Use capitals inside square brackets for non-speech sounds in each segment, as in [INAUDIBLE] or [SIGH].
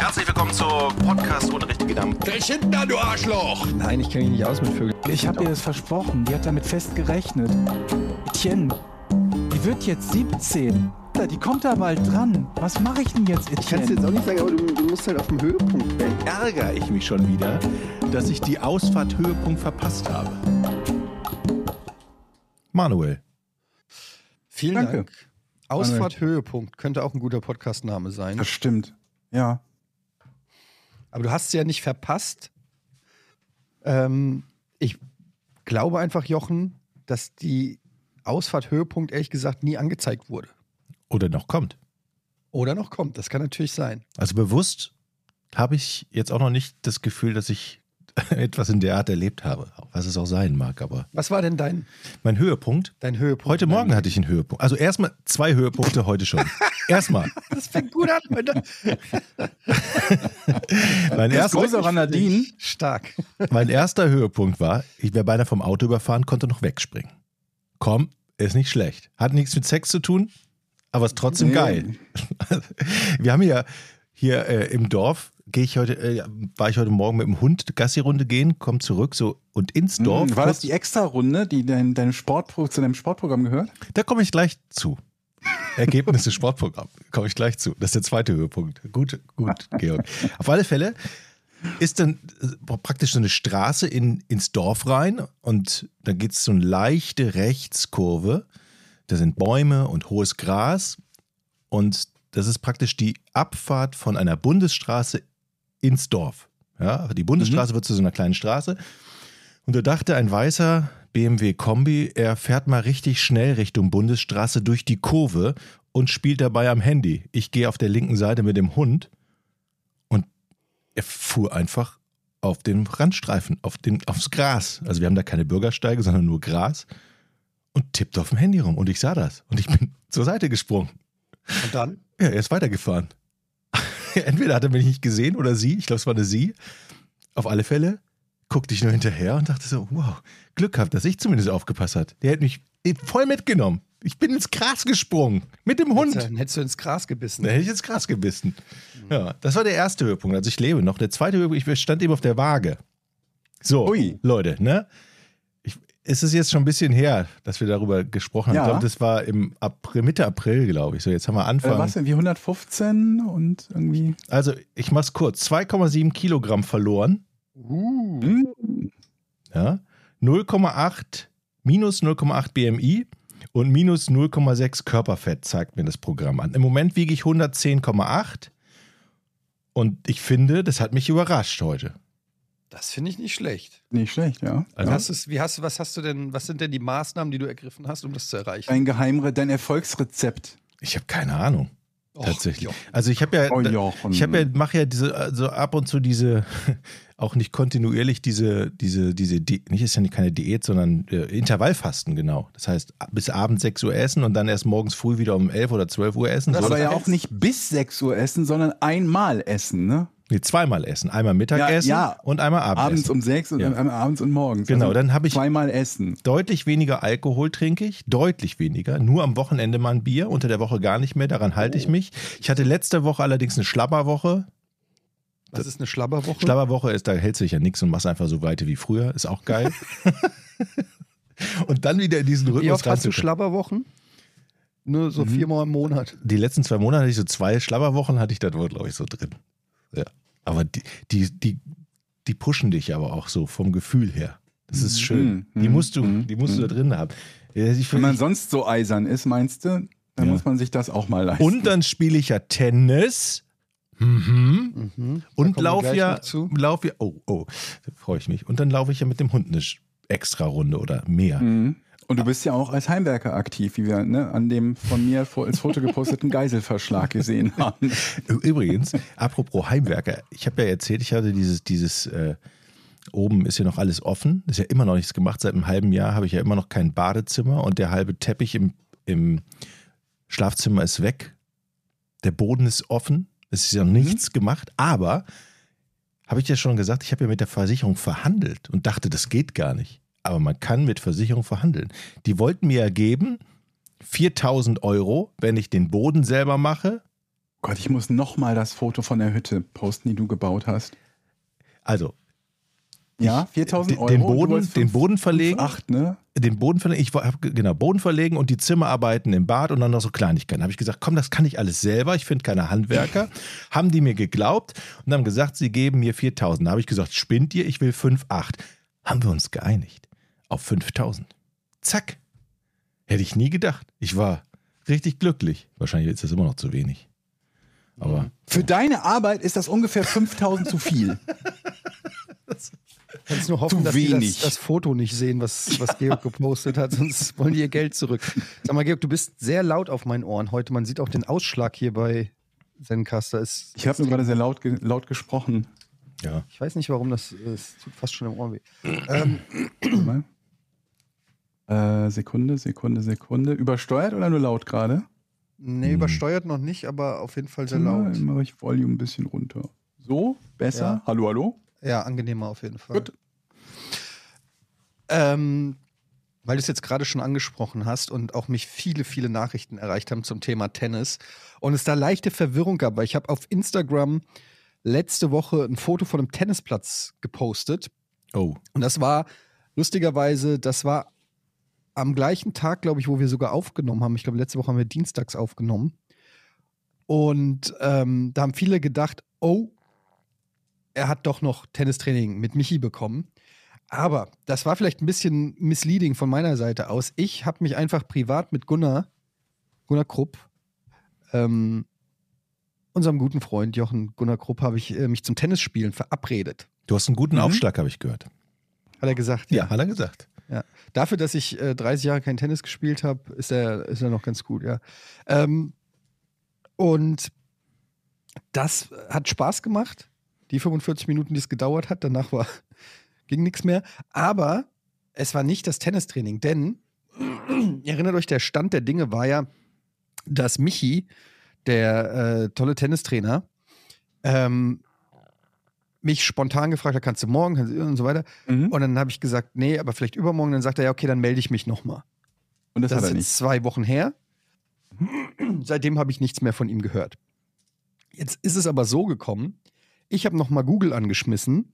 Herzlich willkommen zur Podcast ohne richtige Namen. Verschinder, du Arschloch! Nein, ich kenne mich nicht aus mit Vögeln. Ich habe ihr das versprochen. Die hat damit fest gerechnet. Etienne, die wird jetzt 17. Die kommt da bald dran. Was mache ich denn jetzt, Ich kann es Etienne? jetzt auch nicht sagen, aber du, du musst halt auf dem Höhepunkt sein. ärgere ich mich schon wieder, dass ich die Ausfahrt Höhepunkt verpasst habe. Manuel. Vielen Danke. Dank. Ausfahrt Höhepunkt könnte auch ein guter Podcastname sein. Das stimmt. Ja. Aber du hast es ja nicht verpasst. Ähm, ich glaube einfach, Jochen, dass die Ausfahrt Höhepunkt ehrlich gesagt nie angezeigt wurde. Oder noch kommt. Oder noch kommt. Das kann natürlich sein. Also bewusst habe ich jetzt auch noch nicht das Gefühl, dass ich [LAUGHS] etwas in der Art erlebt habe, was es auch sein mag. Aber Was war denn dein, mein Höhepunkt, dein Höhepunkt? heute Morgen hatte ich einen Höhepunkt. Also erstmal zwei Höhepunkte heute schon. [LAUGHS] Erstmal. Das fängt gut an. Mein [LAUGHS] erster, Größerer Nadine. Stark. mein erster Höhepunkt war, ich wäre beinahe vom Auto überfahren, konnte noch wegspringen. Komm, ist nicht schlecht. Hat nichts mit Sex zu tun, aber ist trotzdem Nee. geil. Wir haben ja hier äh, im Dorf, gehe ich heute, äh, war ich heute Morgen mit dem Hund Gassi-Runde gehen, komm zurück so und ins Dorf. Mhm. War das die Extra-Runde, die dein, deinem Sportpro zu deinem Sportprogramm gehört? Da komme ich gleich zu. Ergebnisse [LAUGHS] Sportprogramm. Komme ich gleich zu. Das ist der zweite Höhepunkt. Gut, gut, Georg. Auf alle Fälle ist dann äh, praktisch so eine Straße in, ins Dorf rein und da geht es so eine leichte Rechtskurve. Da sind Bäume und hohes Gras und das ist praktisch die Abfahrt von einer Bundesstraße ins Dorf. Ja, die Bundesstraße wird zu so einer kleinen Straße. Und da dachte ein weißer BMW Kombi, er fährt mal richtig schnell Richtung Bundesstraße durch die Kurve und spielt dabei am Handy. Ich gehe auf der linken Seite mit dem Hund und er fuhr einfach auf den Randstreifen, auf den, aufs Gras. Also wir haben da keine Bürgersteige, sondern nur Gras und tippt auf dem Handy rum. Und ich sah das. Und ich bin [LAUGHS] zur Seite gesprungen. Und dann? Ja, er ist weitergefahren. [LAUGHS] Entweder hat er mich nicht gesehen oder sie. Ich glaube, es war eine sie. Auf alle Fälle guckte ich nur hinterher und dachte so, wow, Glück gehabt, dass ich zumindest aufgepasst hat. Der hat mich voll mitgenommen. Ich bin ins Gras gesprungen. Mit dem Hund. Dann hättest du ins Gras gebissen. Da hätte ich ins Gras gebissen. Ja, das war der erste Höhepunkt. Also ich lebe noch. Der zweite Höhepunkt, ich stand eben auf der Waage. So, Ui. Leute, ne? Es ist jetzt schon ein bisschen her, dass wir darüber gesprochen haben. Ja. Ich glaube, das war im April, Mitte April, glaube ich. So, jetzt haben wir Anfang. Äh, was denn, wie 115 und irgendwie. Also, ich mach's kurz. 2,7 Kilogramm verloren. Hm? Ja. 0,8, minus 0,8 BMI und minus 0,6 Körperfett zeigt mir das Programm an. Im Moment wiege ich 110,8 und ich finde, das hat mich überrascht heute. Das finde ich nicht schlecht. Nicht schlecht, ja. Also, Hast du's- wie hast, du- was hast du denn, was sind denn die Maßnahmen, die du ergriffen hast, um das zu erreichen? Dein Geheimre, dein Erfolgsrezept. ich habe keine Ahnung. Och, Tatsächlich. Jochen. Also ich habe ja, Oh, ich habe ja, mache ja diese, also ab und zu diese, [LAUGHS] auch nicht kontinuierlich diese, diese, diese, Di nicht ist ja nicht keine Diät, sondern äh, Intervallfasten, genau. Das heißt, bis abends 6 Uhr essen und dann erst morgens früh wieder um 11 oder 12 Uhr essen. Das So, Aber ja auch nicht bis 6 Uhr essen, sondern einmal essen, ne? Nee, zweimal essen. Einmal Mittagessen Ja, ja. und einmal Abends Abendessen. um 6 und Ja. einmal abends und morgens. Genau, Also dann habe ich- Zweimal essen. Deutlich weniger Alkohol trinke ich, deutlich weniger. Nur am Wochenende mal ein Bier, unter der Woche gar nicht mehr, daran halte ich mich. Ich hatte letzte Woche allerdings eine Schlabberwoche. Was ist eine Schlabberwoche? Schlabberwoche ist, da hält sich ja nichts und machst einfach so weiter wie früher. Ist auch geil. [LAUGHS] und dann wieder in diesen Rhythmus Wie oft hast du. Schlabberwochen? Nur so viermal im Monat. Die letzten zwei Monate hatte ich so zwei Schlabberwochen, hatte ich da wohl, glaube ich, so drin. Ja. Aber die, die, die, die pushen dich aber auch so vom Gefühl her. Das ist schön. Mhm. Die musst du, Mhm. die musst du da drin haben. Ich, Wenn man ich, sonst so eisern ist, meinst du, dann Ja. muss man sich das auch mal leisten. und dann spiele ich ja Tennis. Mhm. Mhm. Und kommen wir lauf gleich ja, lauf ja, oh, oh, da freue ich mich. Und dann laufe ich ja mit dem Hund eine extra Runde oder mehr. Mhm. Und du bist ja auch als Heimwerker aktiv, wie wir ne, an dem von mir als Foto geposteten Geiselverschlag gesehen [LAUGHS] haben. Übrigens, apropos Heimwerker, ich habe ja erzählt, ich hatte dieses, dieses, äh, oben ist ja noch alles offen, ist ja immer noch nichts gemacht. Seit einem halben Jahr habe ich ja immer noch kein Badezimmer und der halbe Teppich im, im Schlafzimmer ist weg. Der Boden ist offen, es ist ja noch nichts gemacht, aber habe ich ja schon gesagt, ich habe ja mit der Versicherung verhandelt und dachte, das geht gar nicht. Aber man kann mit Versicherung verhandeln. Die wollten mir ja geben 4000 Euro, wenn ich den Boden selber mache Gott, ich muss noch mal das Foto von der Hütte posten, die du gebaut hast. Also, Ja, 4000 den, Euro. den Boden, wolltest den fünf- Boden verlegen. Acht, ne? den Boden verlegen, ich habe genau Boden verlegen und die Zimmerarbeiten im Bad und dann noch so Kleinigkeiten. Habe ich gesagt, komm, das kann ich alles selber. Ich finde keine Handwerker. [LAUGHS] haben die mir geglaubt und haben gesagt, sie geben mir 4000. Da habe ich gesagt, spinnt ihr? Ich will 5,8. Haben wir uns geeinigt auf 5000. Zack. Hätte ich nie gedacht. Ich war richtig glücklich. Wahrscheinlich ist das immer noch zu wenig. Aber Für deine Arbeit ist das ungefähr 5000 zu viel. [LAUGHS] Kannst nur hoffen, Zu dass die das, wenig. das Foto nicht sehen, was, was Georg gepostet hat, sonst wollen die ihr Geld zurück. Sag mal, Georg, du bist sehr laut auf meinen Ohren heute. Man sieht auch den Ausschlag hier bei Zencaster. Ist, Ich habe nur gerade sehr laut, ge laut gesprochen. ja. ich weiß nicht, warum das, es tut fast schon im Ohr weh. [CLEARS THROAT] Ähm, Warte mal. Äh, Sekunde, Sekunde, Sekunde. Übersteuert oder nur laut gerade? nee, Hm. übersteuert noch nicht, aber auf jeden Fall sehr laut. mache ich Volume ein bisschen runter. So, besser. Ja. Hallo, hallo. Ja, angenehmer auf jeden Fall. Gut. Ähm, weil du es jetzt gerade schon angesprochen hast und auch mich viele, viele Nachrichten erreicht haben zum Thema Tennis und es da leichte Verwirrung gab, weil ich habe auf Instagram letzte Woche ein Foto von einem Tennisplatz gepostet Oh. und das war lustigerweise, das war am gleichen Tag, glaube ich, wo wir sogar aufgenommen haben. Ich glaube, letzte Woche haben wir dienstags aufgenommen. Und ähm, da haben viele gedacht, oh, er hat doch noch Tennistraining mit Michi bekommen. Aber das war vielleicht ein bisschen misleading von meiner Seite aus. Ich habe mich einfach privat mit Gunnar, Gunnar Krupp, ähm, unserem guten Freund Jochen Gunnar Krupp, habe ich äh, mich zum Tennisspielen verabredet. Du hast einen guten Mhm. Aufschlag, habe ich gehört. Hat er gesagt. Ja, hat er gesagt. Ja. Dafür, dass ich äh, 30 Jahre kein Tennis gespielt habe, ist er, ist er noch ganz gut, ja. Ähm, und das hat Spaß gemacht. Die 45 Minuten, die es gedauert hat, danach war, [LAUGHS] ging nichts mehr. Aber es war nicht das Tennistraining, denn [CLEARS THROAT] erinnert euch, der Stand der Dinge war ja, dass Michi, der äh, tolle Tennistrainer, ähm, mich spontan gefragt hat, kannst du morgen, kannst du und so weiter. Mhm. Und dann habe ich gesagt, nee, aber vielleicht übermorgen. Dann sagt er, ja, okay, dann melde ich mich nochmal. Und das, Das ist jetzt zwei Wochen her. Seitdem habe ich nichts mehr von ihm gehört. Jetzt ist es aber so gekommen, ich habe nochmal Google angeschmissen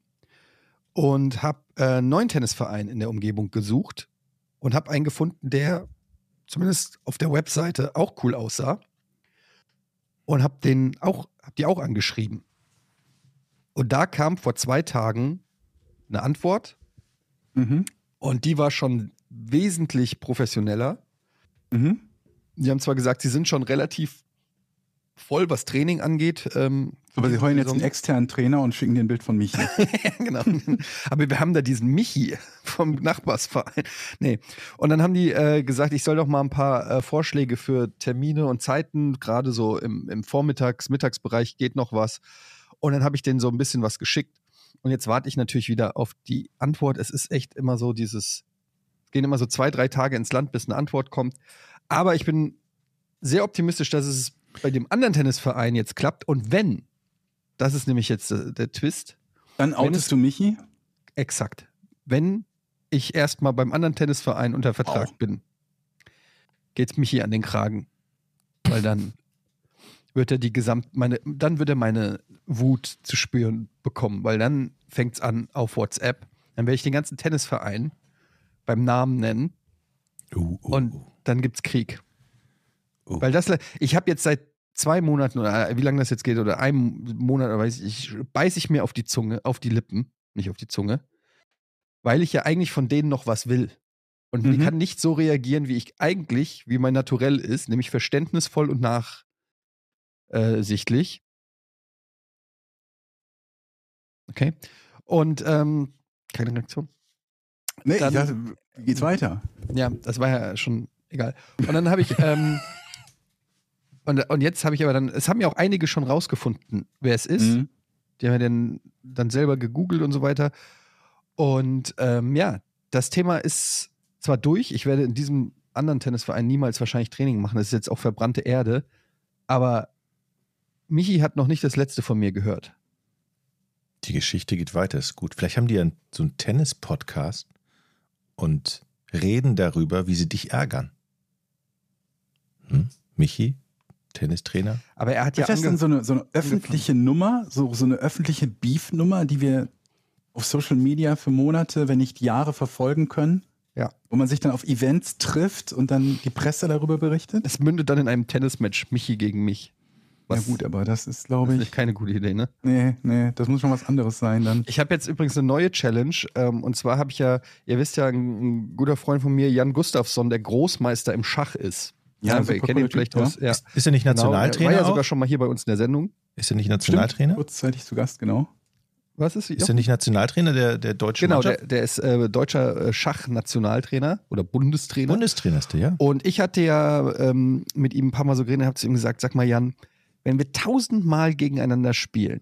und habe äh, einen neuen Tennisverein in der Umgebung gesucht und habe einen gefunden, der zumindest auf der Webseite auch cool aussah. Und habe den auch, hab die auch angeschrieben. Und da kam vor zwei Tagen eine Antwort Mhm. und die war schon wesentlich professioneller. Mhm. Die haben zwar gesagt, sie sind schon relativ voll, was Training angeht. Ähm, Aber sie heulen jetzt einen externen Trainer und schicken dir ein Bild von Michi. [LAUGHS] genau. Aber wir haben da diesen Michi vom Nachbarsverein. Nee. Und dann haben die äh, gesagt, ich soll doch mal ein paar äh, Vorschläge für Termine und Zeiten, gerade so im, im Vormittags-, Mittagsbereich geht noch was. Und dann habe ich denen so ein bisschen was geschickt. Und jetzt warte ich natürlich wieder auf die Antwort. Es ist echt immer so dieses, es gehen immer so zwei, drei Tage ins Land, bis eine Antwort kommt. Aber ich bin sehr optimistisch, dass es bei dem anderen Tennisverein jetzt klappt. Und wenn, das ist nämlich jetzt äh, der Twist, Dann outest es- du Michi. Exakt. Wenn ich erstmal beim anderen Tennisverein unter Vertrag Auch. bin, geht's mich hier an den Kragen. Weil dann wird er die gesamt, meine, dann wird er meine Wut zu spüren bekommen, weil dann fängt's an auf WhatsApp. Dann werde ich den ganzen Tennisverein beim Namen nennen Uh, uh, und uh. dann gibt's Krieg. Oh. Weil das, ich habe jetzt seit zwei Monaten oder wie lange das jetzt geht oder einem Monat oder weiß ich, ich beiß ich mir auf die Zunge, auf die Lippen, nicht auf die Zunge, weil ich ja eigentlich von denen noch was will. Und ich Mhm. kann nicht so reagieren, wie ich eigentlich, wie mein Naturell ist, nämlich verständnisvoll und nachsichtlich. Okay. Und ähm, keine Reaktion. Nee, Dann- ich dachte, geht's weiter? Ja, das war ja schon egal. Und dann habe ich, ähm, [LAUGHS] und, und jetzt habe ich aber dann, es haben ja auch einige schon rausgefunden, wer es ist. Mhm. Die haben ja dann, dann selber gegoogelt und so weiter. Und ähm, ja, das Thema ist zwar durch, ich werde in diesem anderen Tennisverein niemals wahrscheinlich Training machen, das ist jetzt auch verbrannte Erde, aber Michi hat noch nicht das letzte von mir gehört. Die Geschichte geht weiter, ist gut. Vielleicht haben die ja so einen Tennis-Podcast und reden darüber, wie sie dich ärgern. Hm? Michi, Tennistrainer. Aber er hat ja Ist das denn so eine, so eine öffentliche Nummer, so, so eine öffentliche Beef-Nummer, die wir auf Social Media für Monate, wenn nicht Jahre verfolgen können? Ja. Wo man sich dann auf Events trifft und dann die Presse darüber berichtet? es mündet dann in einem Tennismatch, Michi gegen mich. Ja Was, gut, aber das ist, das glaube ist ich, keine gute Idee, ne? nee, nee, das muss schon was anderes sein dann. Ich habe jetzt übrigens eine neue Challenge. Ähm, und zwar habe ich ja, ihr wisst ja, ein, ein guter Freund von mir, Jan Gustafsson, der Großmeister im Schach ist. Ja, wir super kennen ihn vielleicht Typ, aus. Ja. Ist, ist er nicht Genau, Nationaltrainer? Er war ja sogar auch? schon mal hier bei uns in der Sendung. Ist er nicht Nationaltrainer? Kurzzeitig zu Gast, genau. Was ist Ist er nicht Nationaltrainer der, der deutschen Genau, der, Mannschaft? der ist äh, deutscher äh, Schach-Nationaltrainer oder Bundestrainer. Bundestrainer ist der, ja? Und ich hatte ja ähm, mit ihm ein paar Mal so geredet und habe zu ihm gesagt, sag mal Jan, wenn wir tausendmal gegeneinander spielen,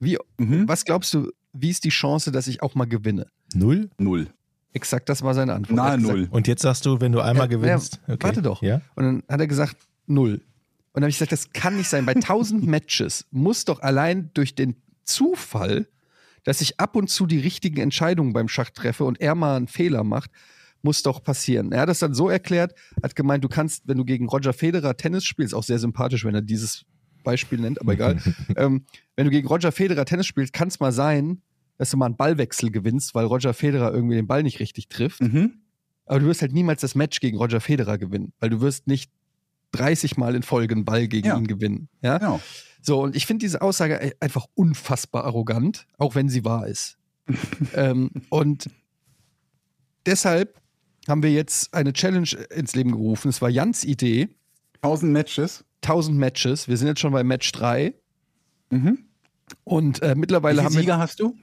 wie, Mhm. was glaubst du, wie ist die Chance, dass ich auch mal gewinne? Null? Null. Exakt, das war seine Antwort. Nahe hat gesagt, null. Und jetzt sagst du, wenn du einmal Ja, gewinnst. ja, warte doch. Ja? Und dann hat er gesagt, null. Und dann habe ich gesagt, das kann nicht sein. Bei 1000 [LAUGHS] Matches muss doch allein durch den Zufall, dass ich ab und zu die richtigen Entscheidungen beim Schach treffe und er mal einen Fehler macht, muss doch passieren. Er hat das dann so erklärt, hat gemeint, du kannst, wenn du gegen Roger Federer Tennis spielst, auch sehr sympathisch, wenn er dieses Beispiel nennt, aber egal. [LAUGHS] ähm, wenn du gegen Roger Federer Tennis spielst, kann es mal sein, dass du mal einen Ballwechsel gewinnst, weil Roger Federer irgendwie den Ball nicht richtig trifft. Mhm. Aber du wirst halt niemals das Match gegen Roger Federer gewinnen, weil du wirst nicht 30 Mal in Folge einen Ball gegen Ja. ihn gewinnen. Ja? Genau. So, und ich finde diese Aussage e- einfach unfassbar arrogant, auch wenn sie wahr ist. [LAUGHS] ähm, und deshalb haben wir jetzt eine Challenge ins Leben gerufen. Es war Jans Idee. 1000 Matches. 1000 Matches. Wir sind jetzt schon bei Match 3. Mhm. Und äh, Wie mittlerweile viele haben wir Sieger hast du?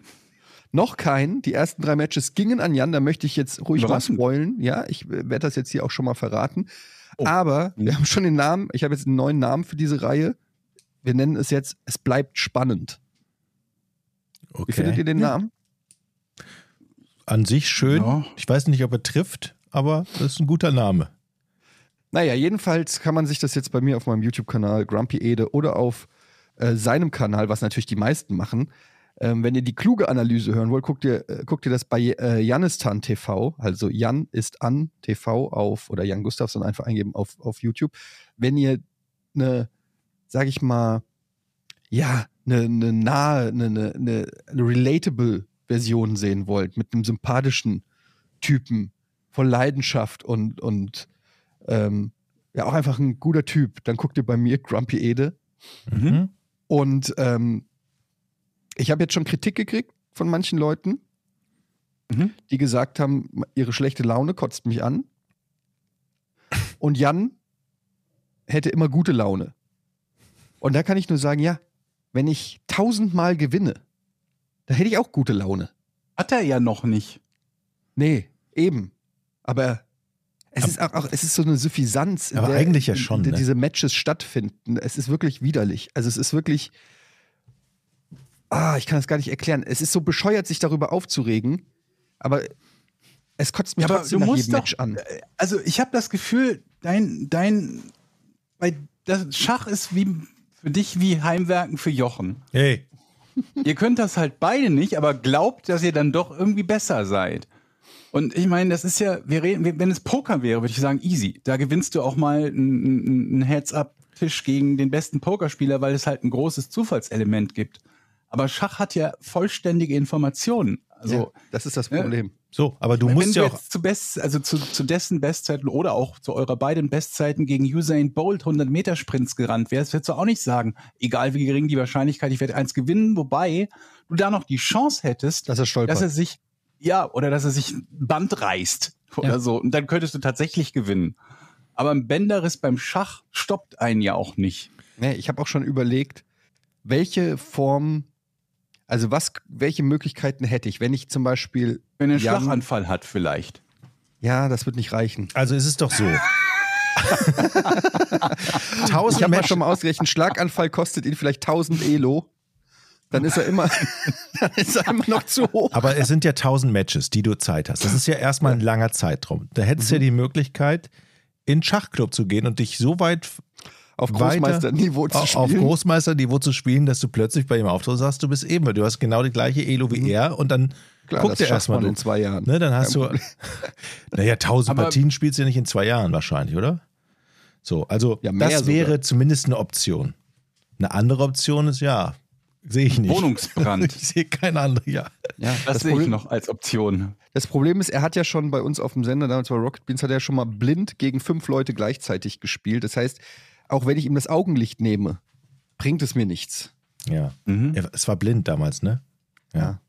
noch keinen. Die ersten drei Matches gingen an Jan. Da möchte ich jetzt ruhig mal Überraschend. spoilen. Ja, ich äh, werde das jetzt hier auch schon mal verraten. Oh. Aber wir haben schon den Namen. Ich habe jetzt einen neuen Namen für diese Reihe. Wir nennen es jetzt Es bleibt spannend. Okay. Wie findet ihr den. Namen? An sich schön. Ja. Ich weiß nicht, ob er trifft, aber das ist ein guter Name. Naja, jedenfalls kann man sich das jetzt bei mir auf meinem YouTube-Kanal Grumpy Ede oder auf äh, seinem Kanal, was natürlich die meisten machen. Ähm, wenn ihr die kluge Analyse hören wollt, guckt ihr, äh, guckt ihr das bei äh, Janistan TV, also Jan ist an TV auf oder Jan Gustafsson einfach eingeben auf, auf YouTube. Wenn ihr eine, sag ich mal, ja, eine, eine nahe, eine, eine, eine relatable Version sehen wollt, mit einem sympathischen Typen, voll Leidenschaft und, und ähm, ja, auch einfach ein guter Typ. Dann guckt ihr bei mir Grumpy Ede. Mhm. Und ähm, ich habe jetzt schon Kritik gekriegt von manchen Leuten, Mhm. die gesagt haben, ihre schlechte Laune kotzt mich an. Und Jan hätte immer gute Laune. Und da kann ich nur sagen, ja, wenn ich tausendmal gewinne, da hätte ich auch gute Laune. Hat er ja noch nicht. Nee, eben. Aber es ist auch, auch es ist so eine Suffisanz, in Aber der, eigentlich ja schon, in der ne? diese Matches stattfinden. Es ist wirklich widerlich. Also es ist wirklich. Ah, ich kann das gar nicht erklären. Es ist so bescheuert, sich darüber aufzuregen, aber es kotzt mich Ja, aber trotzdem nach jedem doch- Match an. Also ich habe das Gefühl, dein, dein, bei das Schach ist wie für dich wie Heimwerken für Jochen. Hey, ihr könnt das halt beide nicht, aber glaubt, dass ihr dann doch irgendwie besser seid. Und ich meine, das ist ja, wir reden, wenn es Poker wäre, würde ich sagen, easy. Da gewinnst du auch mal einen Heads-up-Tisch gegen den besten Pokerspieler, weil es halt ein großes Zufallselement gibt. Aber Schach hat ja vollständige Informationen. Also ja, das ist das ne? Problem. so, aber du wenn musst du ja auch. jetzt zu Best, also zu, zu dessen Bestzeiten oder auch zu eurer beiden Bestzeiten gegen Usain Bolt 100 Meter Sprints gerannt wärst, würdest du auch nicht sagen, egal wie gering die Wahrscheinlichkeit, ich werde eins gewinnen, wobei du da noch die Chance hättest, Dass er stolpert. dass er sich, ja, oder dass er sich ein Band reißt oder Ja. so. Und dann könntest du tatsächlich gewinnen. Aber ein Bänderriss beim Schach stoppt einen ja auch nicht. Nee, ich habe auch schon überlegt, welche Form, also was, welche Möglichkeiten hätte ich, wenn ich zum Beispiel, Wenn er einen Jan- Schlaganfall hat vielleicht. ja, das wird nicht reichen. Also ist es doch so. [LAUGHS] Ich Tausend habe mal schon mal ausgerechnet, Schlaganfall kostet ihn vielleicht 1000 Elo. Dann ist er immer, [LAUGHS] dann ist er immer noch zu hoch. Aber es sind ja tausend Matches, die du Zeit hast. Das ist ja erstmal ein langer Zeitraum. Da hättest du ja die Möglichkeit, in den Schachclub zu gehen und dich so weit Auf Großmeisterniveau zu auf spielen. Großmeisterniveau zu spielen, dass du plötzlich bei ihm auftauchst, sagst, du bist eben, du hast genau die gleiche Elo wie er und dann Mhm. Klar, guckt er erstmal in zwei Jahren. Ne, dann hast du, [LAUGHS] naja, tausend Aber- Partien spielst du ja nicht in zwei Jahren wahrscheinlich, oder? So, also Ja, das sogar. wäre zumindest eine Option. Eine andere Option ist ja, sehe ich nicht. Wohnungsbrand. [LAUGHS] ich sehe keine andere, ja. Ja, Das, sehe ich noch als Option. Das Problem ist, er hat ja schon bei uns auf dem Sender, damals bei Rocket Beans, hat er ja schon mal blind gegen fünf Leute gleichzeitig gespielt. Das heißt, auch wenn ich ihm das Augenlicht nehme, bringt es mir nichts. Ja. Mhm. Er- Es war blind damals, ne? Ja.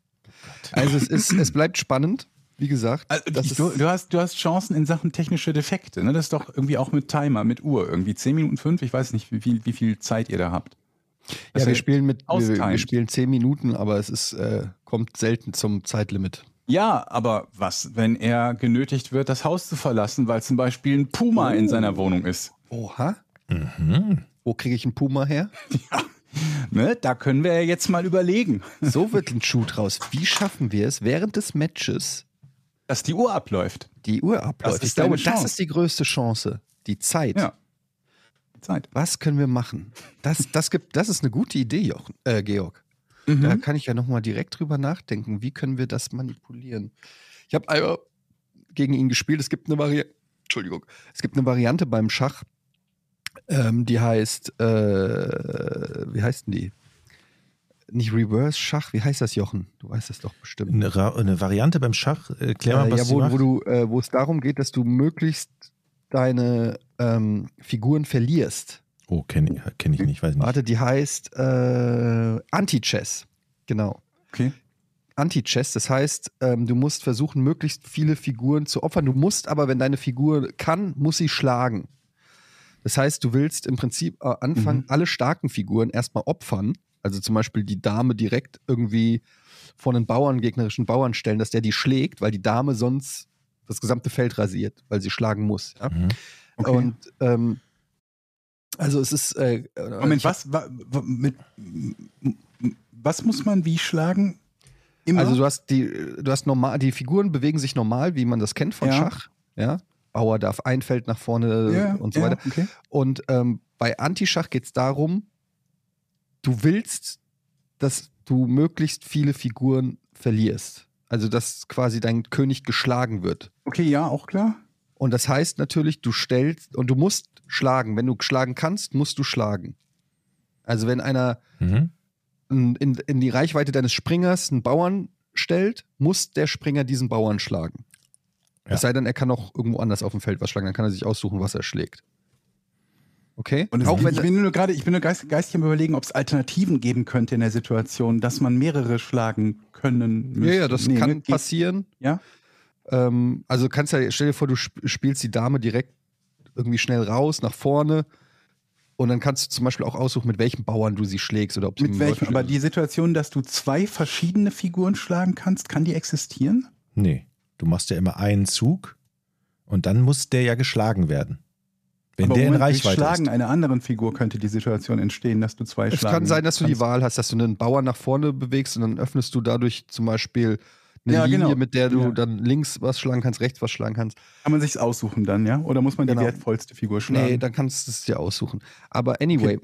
Also es ist, es bleibt spannend, wie gesagt. Also, das du, du, hast, du hast Chancen in Sachen technische Defekte. Ne? Das ist doch irgendwie auch mit Timer, mit Uhr. Irgendwie 10 Minuten 5, ich weiß nicht, wie viel, wie viel Zeit ihr da habt. Ja, Das wir ist spielen mit, wir, wir spielen zehn Minuten, aber es ist, äh, kommt selten zum Zeitlimit. Ja, aber was, wenn er genötigt wird, das Haus zu verlassen, weil zum Beispiel ein Puma in seiner Wohnung ist? Oha. Mhm. Wo kriege ich einen Puma her? [LAUGHS] Ne? Da können wir ja jetzt mal überlegen, So wird ein Schuh draus. Wie schaffen wir es, während des Matches dass die Uhr abläuft. die Uhr abläuft? ist ich glaube, das ist die größte Chance. Die Zeit. Ja. Zeit. Was können wir machen? Das, das, gibt, das ist eine gute Idee, Jochen, äh, Georg. Da kann ich ja nochmal direkt drüber nachdenken. Wie können wir das manipulieren? Ich habe einmal gegen ihn gespielt. Es gibt eine Variante. Entschuldigung. Es gibt eine Variante beim Schach, ähm, die heißt, äh, wie heißt denn die? Nicht Reverse Schach, wie heißt das, Jochen? Du weißt das doch bestimmt. Eine, Ra- eine Variante beim Schach, erklär mal, Äh, was ja, sie wo, wo, du, äh, wo es darum geht, dass du möglichst deine ähm, Figuren verlierst. oh, kenne ich, kenn ich nicht, weiß nicht. Warte, die heißt äh, Anti-Chess. Genau. Okay. Anti-Chess, das heißt, ähm, du musst versuchen, möglichst viele Figuren zu opfern. Du musst aber, wenn deine Figur kann, muss sie schlagen. Das heißt, du willst im Prinzip äh, anfangen, Mhm. alle starken Figuren erstmal opfern. Also zum Beispiel die Dame direkt irgendwie vor einen Bauern, gegnerischen Bauern stellen, dass der die schlägt, weil die Dame sonst das gesamte Feld rasiert, weil sie schlagen muss. Ja? Mhm. Okay. Und ähm, also es ist. Äh, Moment, ich hab- was, wa, mit, was muss man wie schlagen? Immer? Also du hast die, du hast normal, die Figuren bewegen sich normal, wie man das kennt von Ja. Schach. Ja. Bauer darf ein Feld nach vorne ja, und so weiter. Okay. Und ähm, bei Antischach geht es darum, du willst, dass du möglichst viele Figuren verlierst. Also dass quasi dein König geschlagen wird. okay, ja, auch klar. Und das heißt natürlich, du stellst und du musst schlagen. Wenn du schlagen kannst, musst du schlagen. Also wenn einer Mhm. in, in, die Reichweite deines Springers einen Bauern stellt, muss der Springer diesen Bauern schlagen. Ja. Es sei denn, er kann auch irgendwo anders auf dem Feld was schlagen, dann kann er sich aussuchen, was er schlägt. Okay? Und auch wenn ich bin nur gerade, ich bin nur geist, geistig am überlegen, ob es Alternativen geben könnte in der Situation, dass man mehrere schlagen können müsste. ja, ja, das Nee, kann ne, passieren. Ja? Ähm, also kannst ja, stell dir vor, du sp spielst die Dame direkt irgendwie schnell raus, nach vorne. Und dann kannst du zum Beispiel auch aussuchen, mit welchem Bauern du sie schlägst oder ob sie Mit? Läufer Aber schlägst. die Situation, dass du zwei verschiedene Figuren schlagen kannst, kann die existieren? Nee, du machst ja immer einen Zug und dann muss der ja geschlagen werden. Wenn Aber der in Moment, durch Reichweite Schlagen ist. einer anderen Figur könnte die Situation entstehen, dass du zwei Es schlagen kann sein, dass du die. Wahl hast, dass du einen Bauern nach vorne bewegst und dann öffnest du dadurch zum Beispiel eine Ja, Linie, genau. mit der du Ja. dann links was schlagen kannst, rechts was schlagen kannst. Kann man sich's aussuchen dann, ja? Oder muss man Genau. die wertvollste Figur schlagen? Nee, dann kannst du es dir aussuchen. Aber anyway,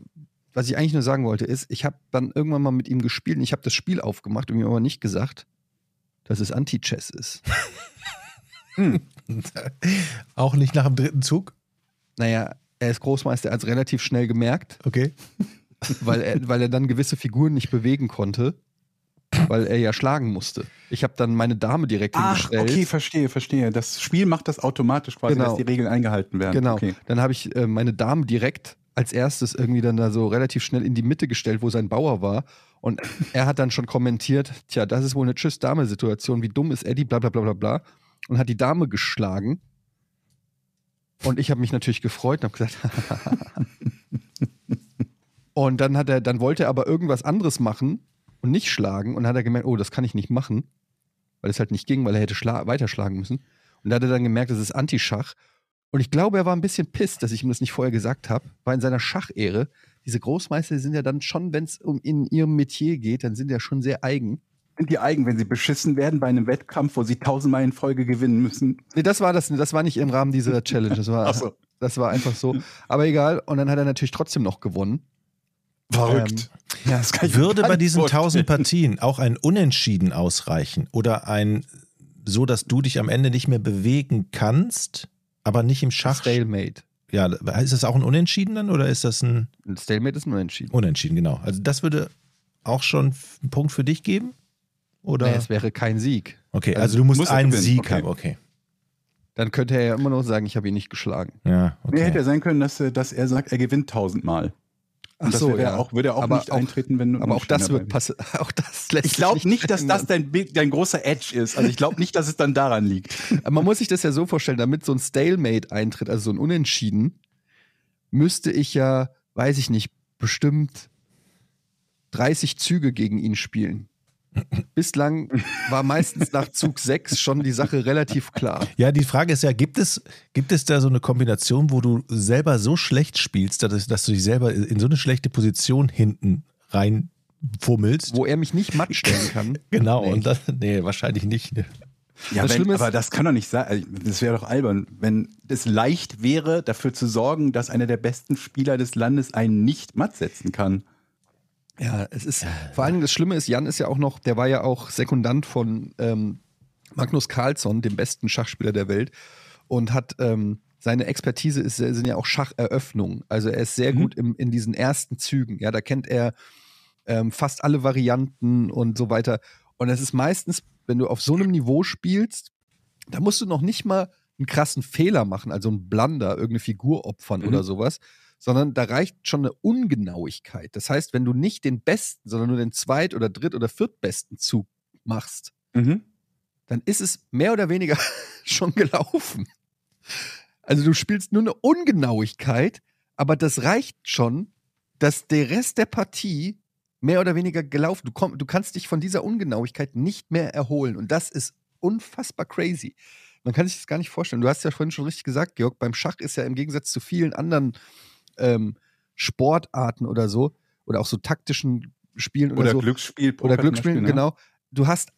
was ich eigentlich nur sagen wollte, ist, ich habe dann irgendwann mal mit ihm gespielt und ich habe das Spiel aufgemacht und ihm aber nicht gesagt, dass es Anti-Chess ist. [LAUGHS] Auch nicht nach dem dritten Zug? Naja, er ist Großmeister, er hat es relativ schnell gemerkt, Okay. [LAUGHS] weil er, weil er dann gewisse Figuren nicht bewegen konnte, weil er ja schlagen musste. Ich habe dann meine Dame direkt Ach, hingestellt. okay, verstehe, verstehe. Das Spiel macht das automatisch quasi, Genau. dass die Regeln eingehalten werden. Genau. Okay. Dann habe ich äh, meine Damen direkt als erstes irgendwie dann da so relativ schnell in die Mitte gestellt, wo sein Bauer war. Und er hat dann schon kommentiert, tja, das ist wohl eine Tschüss-Dame-Situation, wie dumm ist Eddie, bla bla bla bla bla. Und hat die Dame geschlagen. Und ich habe mich natürlich gefreut und habe gesagt, [LAUGHS] und dann hat er, dann wollte er aber irgendwas anderes machen und nicht schlagen. Und dann hat er gemerkt, oh, das kann ich nicht machen, weil es halt nicht ging, weil er hätte schla weiterschlagen müssen. Und da hat er dann gemerkt, das ist Antischach. Und ich glaube, er war ein bisschen pisst, dass ich ihm das nicht vorher gesagt habe, weil in seiner Schachehre, diese Großmeister sind ja dann schon, wenn es um in ihrem Metier geht, dann sind ja schon sehr eigen. Sind die eigen, wenn sie beschissen werden bei einem Wettkampf, wo sie tausendmal in Folge gewinnen müssen? Nee, das war das, das war nicht im Rahmen dieser Challenge. Das war, [LAUGHS] so. das war einfach so. Aber egal. Und dann hat er natürlich trotzdem noch gewonnen. Verrückt. Ähm, ja, das kann ich Würde bei diesen tausend Partien auch ein Unentschieden ausreichen oder ein so, dass du dich am Ende nicht mehr bewegen kannst, aber nicht im Schach Stalemate. ja, ist das auch ein Unentschieden dann oder ist das ein Ein Stalemate ist nur entschieden. Unentschieden, genau. Also das würde auch schon einen Punkt für dich geben? Oder? Nee, es wäre kein Sieg. okay, also also du musst muss er einen gewinnen, Sieg okay. haben, okay. Dann könnte er ja immer noch sagen, ich habe ihn nicht geschlagen. Ja, Nee, okay. hätte ja sein können, dass, er- dass er sagt, er gewinnt tausendmal. Und das wäre auch, würde auch Aber nicht auch- eintreten, wenn Aber auch das wird passen. passieren. [LAUGHS] Auch das lässt Ich glaube nicht, dass das dein, dein großer Edge ist. Also ich glaube nicht, dass es dann daran liegt. Aber man muss sich das ja so vorstellen, damit so ein Stalemate eintritt, also so ein Unentschieden, müsste ich ja, weiß ich nicht, bestimmt 30 Züge gegen ihn spielen. Bislang war meistens nach Zug 6 schon die Sache relativ klar. Ja, die Frage ist ja, gibt es, gibt es da so eine Kombination, wo du selber so schlecht spielst, dass, dass du dich selber in so eine schlechte Position hinten rein fummelst? Wo er mich nicht matt stellen kann. [LAUGHS] Genau, Nee. und das, nee, wahrscheinlich nicht. Ja, Das wenn, ist- aber das kann doch nicht sein. Also, Das wäre doch albern, wenn es leicht wäre, dafür zu sorgen, dass einer der besten Spieler des Landes einen nicht matt setzen kann. Ja, es ist, vor allen Dingen das Schlimme ist, Jan ist ja auch noch, der war ja auch Sekundant von ähm, Magnus Carlsson, dem besten Schachspieler der Welt, und hat ähm, seine Expertise ist, sind ja auch Schacheröffnungen. Also er ist sehr Mhm. gut im, in diesen ersten Zügen. Ja, da kennt er ähm, fast alle Varianten und so weiter. Und es ist meistens, wenn du auf so einem Niveau spielst, da musst du noch nicht mal einen krassen Fehler machen, also einen Blunder, irgendeine Figur opfern Mhm. oder sowas, sondern da reicht schon eine Ungenauigkeit. Das heißt, wenn du nicht den besten, sondern nur den zweit- oder dritt- oder viertbesten Zug machst, Mhm. dann ist es mehr oder weniger [LAUGHS] schon gelaufen. Also du spielst nur eine Ungenauigkeit, aber das reicht schon, dass der Rest der Partie mehr oder weniger gelaufen. Du, komm, du kannst dich von dieser Ungenauigkeit nicht mehr erholen. Und das ist unfassbar crazy. Man kann sich das gar nicht vorstellen. Du hast ja vorhin schon richtig gesagt, Georg, beim Schach ist ja im Gegensatz zu vielen anderen ähm, Sportarten oder so, oder auch so taktischen Spielen oder, Oder so, Glücksspiel. Poker oder Glücksspielen, Beispiel, ne? genau. Du hast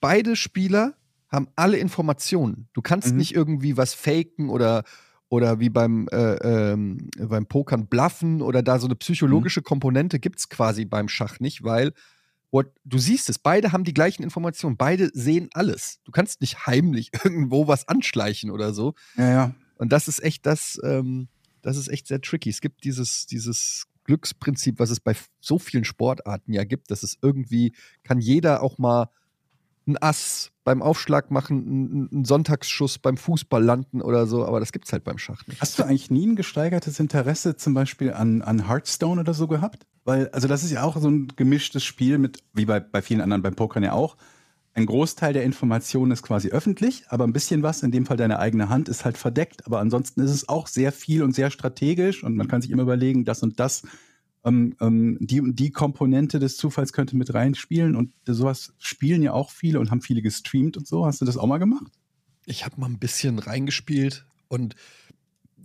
beide Spieler haben alle Informationen. Du kannst Mhm. nicht irgendwie was faken oder oder wie beim, äh, ähm, beim Pokern bluffen oder da so eine psychologische Mhm. Komponente gibt es quasi beim Schach nicht, weil what, du siehst es, beide haben die gleichen Informationen, beide sehen alles. Du kannst nicht heimlich [LAUGHS] irgendwo was anschleichen oder so. Ja, ja. Und das ist echt das, ähm, das ist echt sehr tricky. Es gibt dieses, dieses Glücksprinzip, was es bei so vielen Sportarten ja gibt, dass es irgendwie, kann jeder auch mal ein Ass beim Aufschlag machen, einen- Sonntagsschuss beim Fußball landen oder so, aber das gibt's halt beim Schach nicht. Hast du eigentlich nie ein gesteigertes Interesse zum Beispiel an, an Hearthstone oder so gehabt? Weil, also das ist ja auch so ein gemischtes Spiel mit, wie bei, bei vielen anderen beim Pokern ja auch. Ein Großteil der Informationen ist quasi öffentlich, aber ein bisschen was, in dem Fall deine eigene Hand, ist halt verdeckt. Aber ansonsten ist es auch sehr viel und sehr strategisch und man kann sich immer überlegen, das und das, ähm, ähm, die die Komponente des Zufalls könnte mit reinspielen und sowas spielen ja auch viele und haben viele gestreamt und so. Hast du das auch mal gemacht? Ich habe mal ein bisschen reingespielt und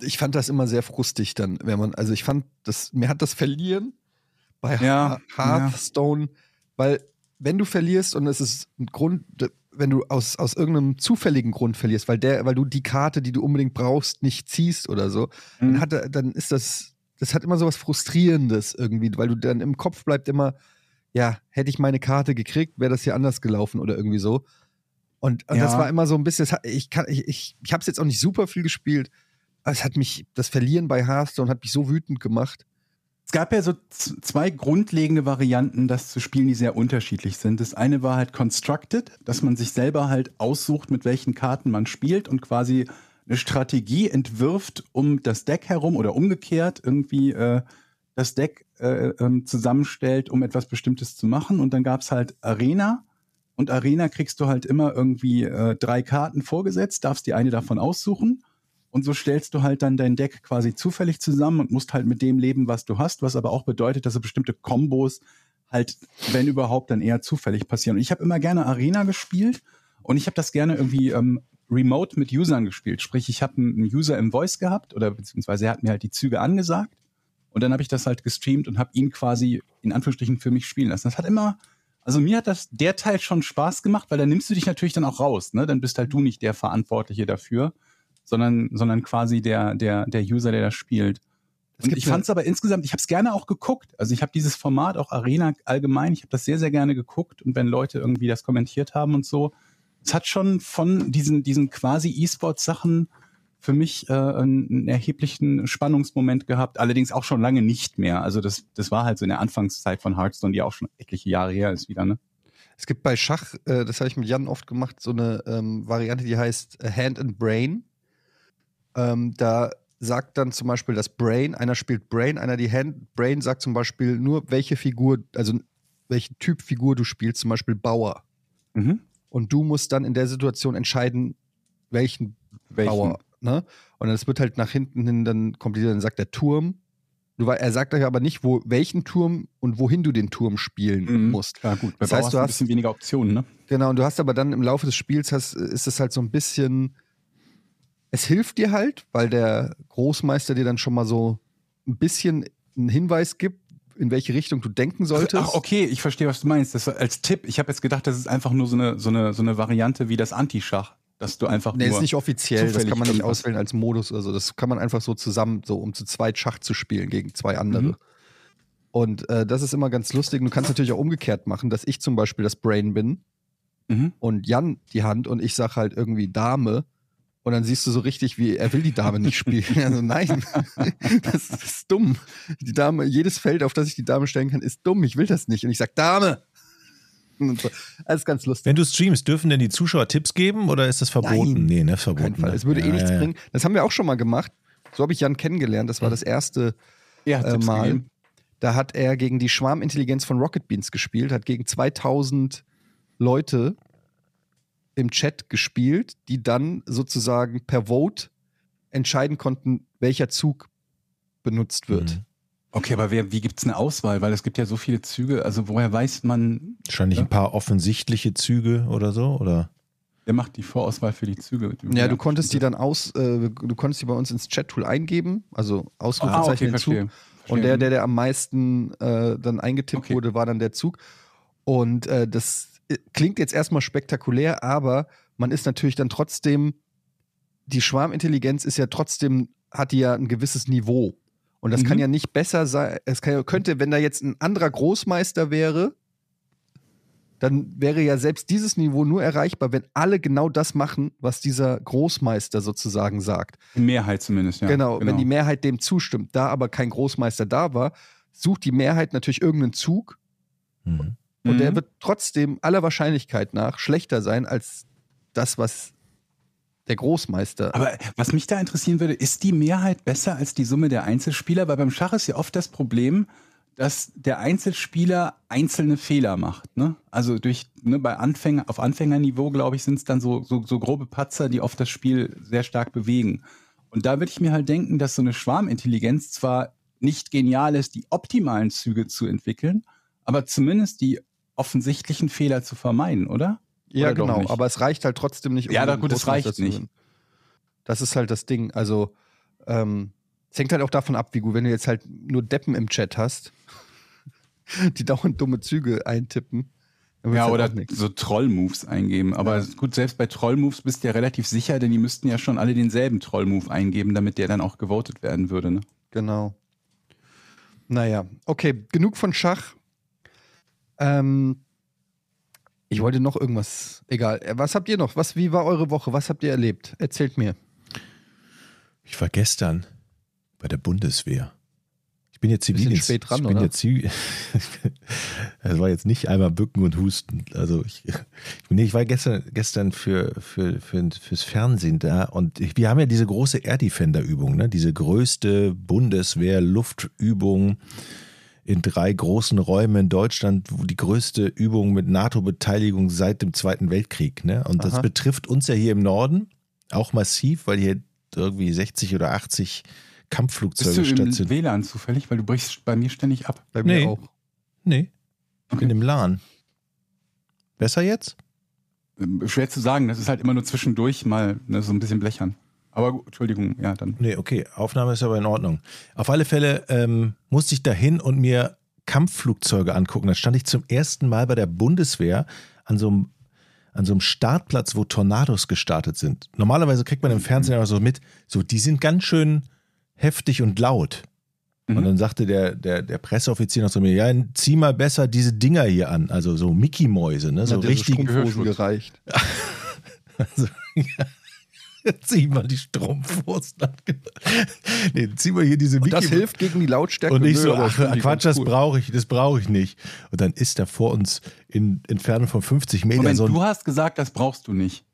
ich fand das immer sehr frustig dann, wenn man, also ich fand das, mir hat das Verlieren bei Ja, Hearthstone, weil wenn du verlierst und es ist ein Grund, wenn du aus, aus irgendeinem zufälligen Grund verlierst, weil der, weil du die Karte, die du unbedingt brauchst, nicht ziehst oder so, Mhm. dann, hat, dann ist das, das hat immer so was Frustrierendes irgendwie, weil du dann im Kopf bleibt immer, ja, hätte ich meine Karte gekriegt, wäre das hier anders gelaufen oder irgendwie so. Und, und das Ja. war immer so ein bisschen, hat- ich kann, ich, ich, ich habe es jetzt auch nicht super viel gespielt, aber es hat mich, das Verlieren bei Hearthstone hat mich so wütend gemacht. Es gab ja so zwei grundlegende Varianten, das zu spielen, die sehr unterschiedlich sind. Das eine war halt Constructed, dass man sich selber halt aussucht, mit welchen Karten man spielt und quasi eine Strategie entwirft um das Deck herum oder umgekehrt irgendwie äh, das Deck äh, ähm, zusammenstellt, um etwas Bestimmtes zu machen. Und dann gab es halt Arena. Und Arena kriegst du halt immer irgendwie äh, drei Karten vorgesetzt, darfst die eine davon aussuchen. Und so stellst du halt dann dein Deck quasi zufällig zusammen und musst halt mit dem leben, was du hast, was aber auch bedeutet, dass so bestimmte Kombos halt, wenn überhaupt, dann eher zufällig passieren. Und ich habe immer gerne Arena gespielt und ich habe das gerne irgendwie ähm, remote mit Usern gespielt. Sprich, ich habe einen User im Voice gehabt oder beziehungsweise er hat mir halt die Züge angesagt und dann habe ich das halt gestreamt und habe ihn quasi in Anführungsstrichen für mich spielen lassen. Das hat immer, also mir hat das der Teil schon Spaß gemacht, weil dann nimmst du dich natürlich dann auch raus, ne? Dann bist halt du nicht der Verantwortliche dafür, sondern, sondern quasi der, der, der User, der das spielt. Gibt ich fand es aber insgesamt, ich habe es gerne auch geguckt. Also ich habe dieses Format, auch Arena allgemein, ich habe das sehr, sehr gerne geguckt. Und wenn Leute irgendwie das kommentiert haben und so, es hat schon von diesen, diesen quasi E-Sport-Sachen für mich äh, einen, einen erheblichen Spannungsmoment gehabt, allerdings auch schon lange nicht mehr. Also das, das war halt so in der Anfangszeit von Hearthstone, die auch schon etliche Jahre her ist wieder, ne? Es gibt bei Schach, äh, das habe ich mit Jan oft gemacht, so eine ähm, Variante, die heißt äh, Hand and Brain. Ähm, da sagt dann zum Beispiel das Brain, einer spielt Brain, einer die Hand. Brain sagt zum Beispiel nur, welche Figur, also welchen Typ Figur du spielst, zum Beispiel Bauer. Mhm. Und du musst dann in der Situation entscheiden, welchen, Welchen? Bauer. Ne? Und es wird halt nach hinten hin dann kompliziert, dann sagt der Turm. Du, er sagt euch aber nicht, wo, welchen Turm und wohin du den Turm spielen Mhm. musst. Klar, gut. Bei Das Bauer heißt, hast du ein hast- bisschen weniger Optionen, ne? Genau, und du hast aber dann im Laufe des Spiels hast, ist es halt so ein bisschen. Es hilft dir halt, weil der Großmeister dir dann schon mal so ein bisschen einen Hinweis gibt, in welche Richtung du denken solltest. Ach, okay, ich verstehe, was du meinst. Das als Tipp. Ich habe jetzt gedacht, das ist einfach nur so eine, so eine, so eine Variante wie das Antischach, dass du einfach Nee, ist nicht offiziell, das kann man nicht auswählen als Modus oder so. Das kann man einfach so zusammen, so um zu zweit Schach zu spielen gegen zwei andere. Mhm. Und äh, das ist immer ganz lustig. Du kannst natürlich auch umgekehrt machen, dass ich zum Beispiel das Brain bin Mhm. und Jan die Hand und ich sag halt irgendwie Dame. Und dann siehst du so richtig, wie er will die Dame nicht spielen. Also nein, [LAUGHS] das ist dumm. Die Dame, jedes Feld, auf das ich die Dame stellen kann, ist dumm. Ich will das nicht. Und ich sag Dame. Und so. Ist ganz lustig. Wenn du streamst, dürfen denn die Zuschauer Tipps geben oder ist das verboten? Nein. nee, ne, Auf verboten. keinen Fall. ne? Es würde eh Ja, nichts ja, ja. bringen. Das haben wir auch schon mal gemacht. So habe ich Jan kennengelernt. Das war das erste Er hat äh, Mal. gegeben. Da hat er gegen die Schwarmintelligenz von Rocket Beans gespielt, hat gegen 2000 Leute im Chat gespielt, die dann sozusagen per Vote entscheiden konnten, welcher Zug benutzt wird. Mhm. Okay, aber wer, wie gibt's eine Auswahl? Weil es gibt ja so viele Züge. Also woher weiß man, Wahrscheinlich Ja. ein paar offensichtliche Züge oder so, oder? wer macht die Vorauswahl für die Züge? Ja, du konntest die dann aus, äh, du konntest die bei uns ins Chat-Tool eingeben, also Ah, Ausrufezeichen okay, den Zug. verstehe. Und der, der, der am meisten äh, dann eingetippt Okay. wurde, war dann der Zug. Und äh, das klingt jetzt erstmal spektakulär, aber man ist natürlich dann trotzdem, die Schwarmintelligenz ist ja trotzdem, hat die ja ein gewisses Niveau. Und das Mhm. kann ja nicht besser sein. Es kann, könnte, wenn da jetzt ein anderer Großmeister wäre, dann wäre ja selbst dieses Niveau nur erreichbar, wenn alle genau das machen, was dieser Großmeister sozusagen sagt. Die Mehrheit zumindest, ja. genau, wenn die Mehrheit dem zustimmt. Da aber kein Großmeister da war, sucht die Mehrheit natürlich irgendeinen Zug Mhm. Und Mhm. der wird trotzdem aller Wahrscheinlichkeit nach schlechter sein als das, was der Großmeister. Aber was mich da interessieren würde, ist die Mehrheit besser als die Summe der Einzelspieler? Weil beim Schach ist ja oft das Problem, dass der Einzelspieler einzelne Fehler macht. Ne? Also durch ne, bei Anfänger auf Anfängerniveau, glaube ich, sind es dann so, so, so grobe Patzer, die oft das Spiel sehr stark bewegen. Und da würde ich mir halt denken, dass so eine Schwarmintelligenz zwar nicht genial ist, die optimalen Züge zu entwickeln, aber zumindest die offensichtlichen Fehler zu vermeiden, oder? ja, oder genau. Aber es reicht halt trotzdem nicht. Ja, um den gut, es reicht nicht. Das ist halt das Ding. Also, ähm, es hängt halt auch davon ab, wie gut, wenn du jetzt halt nur Deppen im Chat hast, [LAUGHS] die dauernd dumme Züge eintippen. Ja, halt oder so Troll-Moves eingeben. Aber gut, selbst bei Troll-Moves bist du ja relativ sicher, denn die müssten ja schon alle denselben Troll-Move eingeben, damit der dann auch gewotet werden würde. Ne? Genau. Naja, okay, genug von Schach. Ähm, ich wollte noch irgendwas. Egal. Äh, Was habt ihr noch? Was, wie war eure Woche? Was habt ihr erlebt? Erzählt mir. Ich war gestern bei der Bundeswehr. Ich bin jetzt Zivildienst. spät dran, ich bin oder? jetzt Zivil Das [LAUGHS] war jetzt nicht einmal bücken und husten. Also ich, [LAUGHS] nee, ich war gestern, gestern für, für, für, fürs Fernsehen da und ich, wir haben ja diese große Air Defender Übung, ne? diese größte Bundeswehr Luffübung in drei großen Räumen in Deutschland, wo die größte Übung mit NATO-Beteiligung seit dem Zweiten Weltkrieg. Ne? Und das Aha. betrifft uns ja hier im Norden auch massiv, weil hier irgendwie 60 oder 80 Bist Kampfflugzeuge du im stationiert. WLAN zufällig? Weil du brichst bei mir ständig ab. Bei Nee. mir auch. Nee, ich Okay. bin im LAN. Besser jetzt? Schwer zu sagen, das ist halt immer nur zwischendurch mal ne, so ein bisschen blechern. Aber gut, Entschuldigung, ja, dann. Nee, okay, Aufnahme ist aber in Ordnung. Auf alle Fälle ähm, musste ich dahin und mir Kampfflugzeuge angucken. Da stand ich zum ersten Mal bei der Bundeswehr an so einem, an so einem Startplatz, wo Tornados gestartet sind. Normalerweise kriegt man im Fernsehen aber so mit, so die sind ganz schön heftig und laut. Und Mhm. dann sagte der, der, der Presseoffizier noch zu mir, ja, zieh mal besser diese Dinger hier an, also so Mickey-Mäuse, ne? so so richtig Gehörschutz. gereicht. [LAUGHS] Also, [LAUGHS] ja. [LAUGHS] zieh mal die Strumpfhosen [LAUGHS] an. nee, zieh mal hier diese Und das Mickey- hilft gegen die Lautstärke. Und ich so, ach, Quatsch, das cool. brauche ich, das brauche ich nicht. Und dann ist da vor uns in Entfernung von 50 Metern Moment, so ein du hast gesagt, das brauchst du nicht.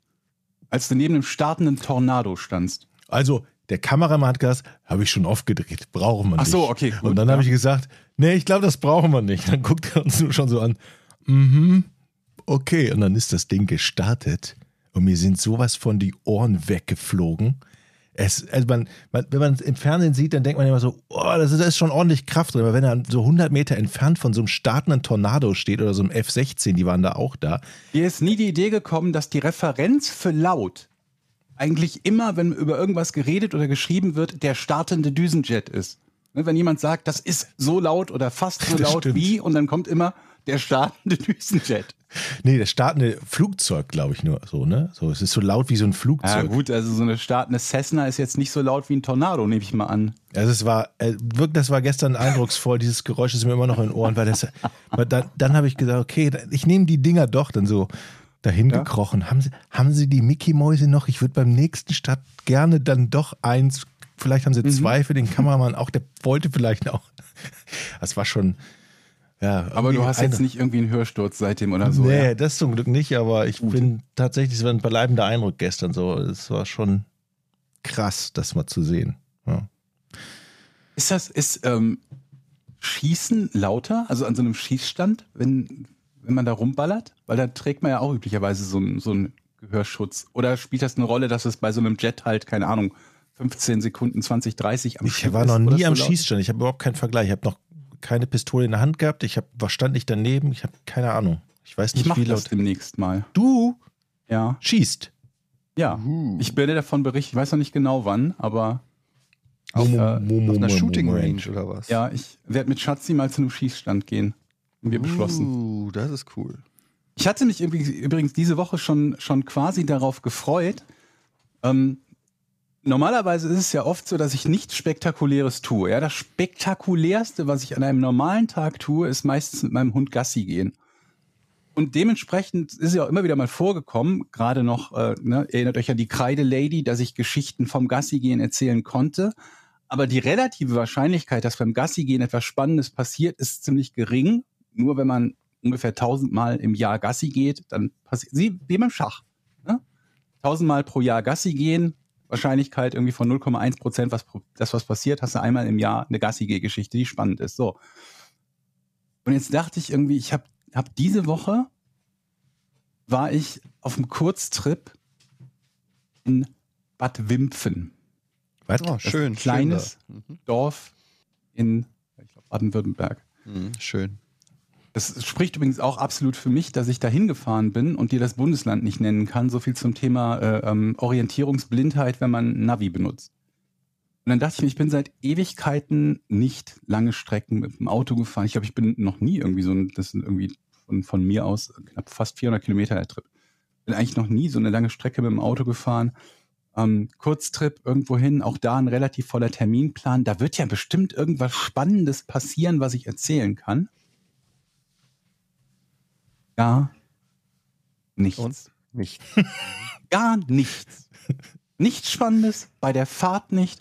Als du neben einem startenden Tornado standst. Also, der Kameramann hat gesagt, habe ich schon oft gedreht, brauchen wir Ach nicht. so, okay, gut, Und dann ja. habe ich gesagt, nee, ich glaube, das brauchen wir nicht. Dann guckt er uns nur schon so an, mhm, okay. Und dann ist das Ding gestartet und mir sind sowas von die Ohren weggeflogen. Es, also man, man, wenn man es im Fernsehen sieht, dann denkt man immer so, oh, das ist, da ist schon ordentlich Kraft drin. Aber wenn er so 100 Meter entfernt von so einem startenden Tornado steht oder so einem F-16, die waren da auch da, Dir ist nie die Idee gekommen, dass die Referenz für laut eigentlich immer, wenn über irgendwas geredet oder geschrieben wird, der startende Düsenjet ist. Ne, Wenn jemand sagt, das ist so laut oder fast so Das laut wie, und dann kommt immer der startende [LAUGHS] Düsenjet. Nee, das startende Flugzeug, glaube ich nur so, ne? So, es ist so laut wie so ein Ja Flugzeug. gut, also so eine startende Cessna ist jetzt nicht so laut wie ein Tornado, nehme ich mal an. Also es war äh, wirklich, das war gestern eindrucksvoll. Dieses Geräusch ist mir immer noch in den Ohren, weil das. dann, dann habe ich gesagt, okay, ich nehme die Dinger doch dann so dahin Ja. gekrochen. Haben Sie, haben Sie die Mickey Mäuse noch? Ich würde beim nächsten Start gerne dann doch eins. Vielleicht haben Sie zwei für den Kameramann auch. Der wollte vielleicht auch. Das war schon. Ja, Aber du hast jetzt eine- nicht irgendwie einen Hörsturz seitdem oder so. nee, ja? das zum Glück nicht. Aber ich bin tatsächlich, es war ein bleibender Eindruck gestern. So, es war schon krass, das mal zu sehen. Ja. Ist das, ist ähm, Schießen lauter, also an so einem Schießstand, wenn, wenn man da rumballert? Weil da trägt man ja auch üblicherweise so einen so einen Gehörschutz. Oder spielt das eine Rolle, dass es bei so einem Jet halt, keine Ahnung, 15 Sekunden, 20, 30 am Ich Stück war noch nie so am ist? Schießstand. Ich habe überhaupt keinen Vergleich. Ich habe noch keine Pistole in der Hand gehabt. Ich hab, war stand nicht daneben. Ich habe keine Ahnung. Ich weiß Ich nicht, mache wie das laut. demnächst mal. Du Ja, schießt. ja. Uh. Ich werde davon berichten. Ich weiß noch nicht genau wann, aber Auf, äh, mo- mo- auf einer mo- Shooting. Range oder was? ja, ich werde mit Schatzi mal zu einem Schießstand gehen. Haben wir beschlossen. Uh, das ist cool. Ich hatte mich übrigens, übrigens diese Woche schon, schon quasi darauf gefreut. Ähm, normalerweise ist es ja oft so, dass ich nichts Spektakuläres tue. Ja, das Spektakulärste, was ich an einem normalen Tag tue, ist meistens mit meinem Hund Gassi gehen. Und dementsprechend ist es ja auch immer wieder mal vorgekommen, gerade noch, äh, ne, erinnert euch an die Kreide-Lady, dass ich Geschichten vom Gassi-Gehen erzählen konnte. Aber die relative Wahrscheinlichkeit, dass beim Gassi-Gehen etwas Spannendes passiert, ist ziemlich gering. Nur wenn man ungefähr tausendmal im Jahr Gassi geht, dann passiert sie wie beim Schach. Ne? Tausendmal pro Jahr Gassi gehen, Wahrscheinlichkeit irgendwie von 0,1 Prozent, was pro- das was passiert, hast du einmal im Jahr eine Gassi-Geh-Geschichte, die spannend ist. So. Und jetzt dachte ich irgendwie, ich habe hab diese Woche war ich auf einem Kurztrip in Bad Wimpfen. Was? Oh, schön. ein kleines Schön da. Dorf in Baden-Württemberg. Mhm, schön. Das spricht übrigens auch absolut für mich, dass ich da hingefahren bin und dir das Bundesland nicht nennen kann. So viel zum Thema äh, ähm, Orientierungsblindheit, wenn man Navi benutzt. Und dann dachte ich mir, ich bin seit Ewigkeiten nicht lange Strecken mit dem Auto gefahren. Ich glaube, ich bin noch nie irgendwie so ein, das sind irgendwie von, von mir aus knapp fast 400 Kilometer der Trip. Bin eigentlich noch nie so eine lange Strecke mit dem Auto gefahren. Ähm, Kurztrip irgendwo hin, auch da ein relativ voller Terminplan. Da wird ja bestimmt irgendwas Spannendes passieren, was ich erzählen kann. Gar nichts. Und? Nicht. [LAUGHS] Gar nichts. Nichts Spannendes, bei der Fahrt nicht,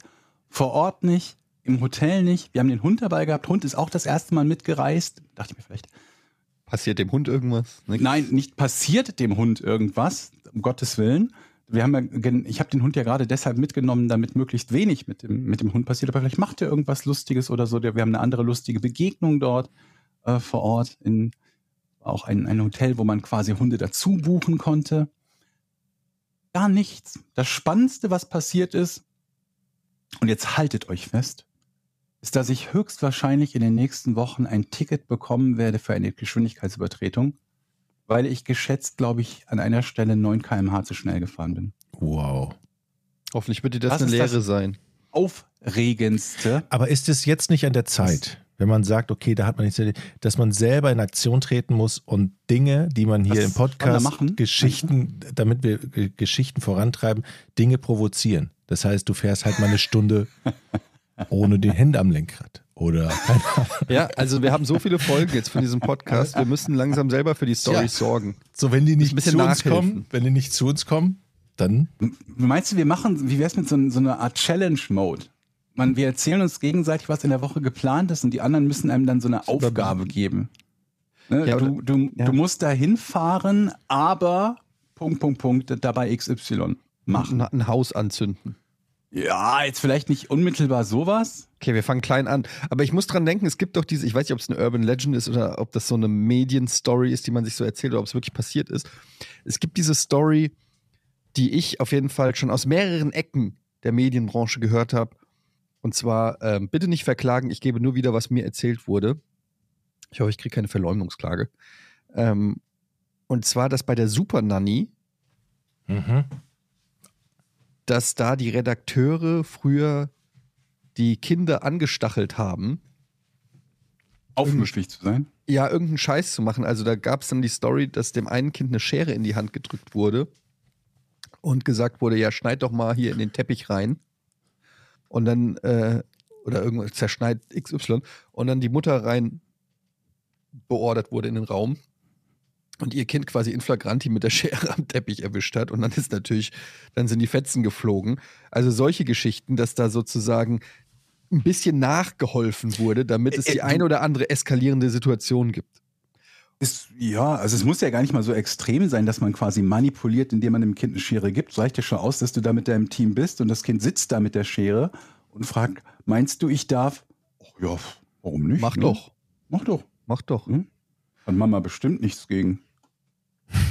vor Ort nicht, im Hotel nicht. Wir haben den Hund dabei gehabt. Hund ist auch das erste Mal mitgereist. Dachte ich mir vielleicht. Passiert dem Hund irgendwas? Nix? Nein, nicht passiert dem Hund irgendwas, um Gottes Willen. Wir haben ja, ich habe den Hund ja gerade deshalb mitgenommen, damit möglichst wenig mit dem, mit dem Hund passiert. Aber vielleicht macht er irgendwas Lustiges oder so. Wir haben eine andere lustige Begegnung dort äh, vor Ort in auch ein, ein Hotel, wo man quasi Hunde dazu buchen konnte. Gar nichts. Das Spannendste, was passiert ist, und jetzt haltet euch fest, ist, dass ich höchstwahrscheinlich in den nächsten Wochen ein Ticket bekommen werde für eine Geschwindigkeitsübertretung, weil ich geschätzt, glaube ich, an einer Stelle 9 km/h zu schnell gefahren bin. Wow. Hoffentlich wird dir das Was eine ist das? Lehre sein. Aufregendste. Aber ist es jetzt nicht an der Zeit, wenn man sagt, okay, da hat man nichts, dass man selber in Aktion treten muss und Dinge, die man hier Was im Podcast, machen? Geschichten, damit wir äh, Geschichten vorantreiben, Dinge provozieren. Das heißt, du fährst halt mal eine Stunde [LAUGHS] ohne die Hände am Lenkrad. Oder. Ja, also wir haben so viele Folgen jetzt von diesem Podcast. Wir müssen langsam selber für die Storys Ja. sorgen. So, wenn die nicht zu uns kommen, wenn die nicht zu uns kommen, dann Meinst du, wir machen, wie wär's mit so, so einer Art Challenge-Mode? Man, wir erzählen uns gegenseitig, was in der Woche geplant ist und die anderen müssen einem dann so eine Aufgabe geben. Ne? Ja, du, du, ja. du musst da hinfahren, aber Punkt, Punkt, Punkt, dabei XY machen. Ein, ein Haus anzünden. Ja, jetzt vielleicht nicht unmittelbar sowas. Okay, wir fangen klein an. Aber ich muss dran denken, es gibt doch diese, ich weiß nicht, ob es eine Urban Legend ist oder ob das so eine Medienstory ist, die man sich so erzählt oder ob es wirklich passiert ist. Es gibt diese Story, die ich auf jeden Fall schon aus mehreren Ecken der Medienbranche gehört habe. Und zwar, ähm, bitte nicht verklagen, ich gebe nur wieder, was mir erzählt wurde. Ich hoffe, ich kriege keine Verleumdungsklage. Ähm, und zwar, dass bei der Super Nanny, mhm. dass da die Redakteure früher die Kinder angestachelt haben, Aufmüpfig zu sein. ja, irgendeinen Scheiß zu machen. Also da gab es dann die Story, dass dem einen Kind eine Schere in die Hand gedrückt wurde und gesagt wurde, ja, schneid doch mal hier in den Teppich rein. Und dann, äh, oder irgendwas zerschneid XY. Und dann die Mutter rein beordert wurde in den Raum und ihr Kind quasi in flagranti mit der Schere [LAUGHS] am Teppich erwischt hat. Und dann ist natürlich, dann sind die Fetzen geflogen. Also solche Geschichten, dass da sozusagen ein bisschen nachgeholfen wurde, damit es die äh, eine oder andere eskalierende Situation gibt. Ist, ja, also es muss ja gar nicht mal so extrem sein, dass man quasi manipuliert, indem man dem Kind eine Schere gibt. Es reicht ja schon aus, dass du da mit deinem Team bist und das Kind sitzt da mit der Schere und fragt, meinst du, ich darf? Ach ja, warum nicht? Mach ne? doch, Mach doch. mach doch. Hm? Hat Mama bestimmt nichts gegen.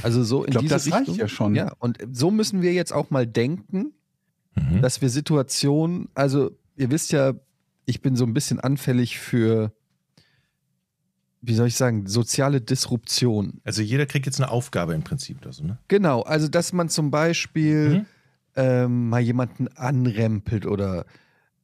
Also so in Ich glaube, diese das Richtung. reicht ja schon. Ja, und so müssen wir jetzt auch mal denken, Mhm. dass wir Situationen, also ihr wisst ja, ich bin so ein bisschen anfällig für, wie soll ich sagen, soziale Disruption. Also jeder kriegt jetzt eine Aufgabe im Prinzip oder so, ne? Genau, also dass man zum Beispiel Mhm. ähm, mal jemanden anrempelt oder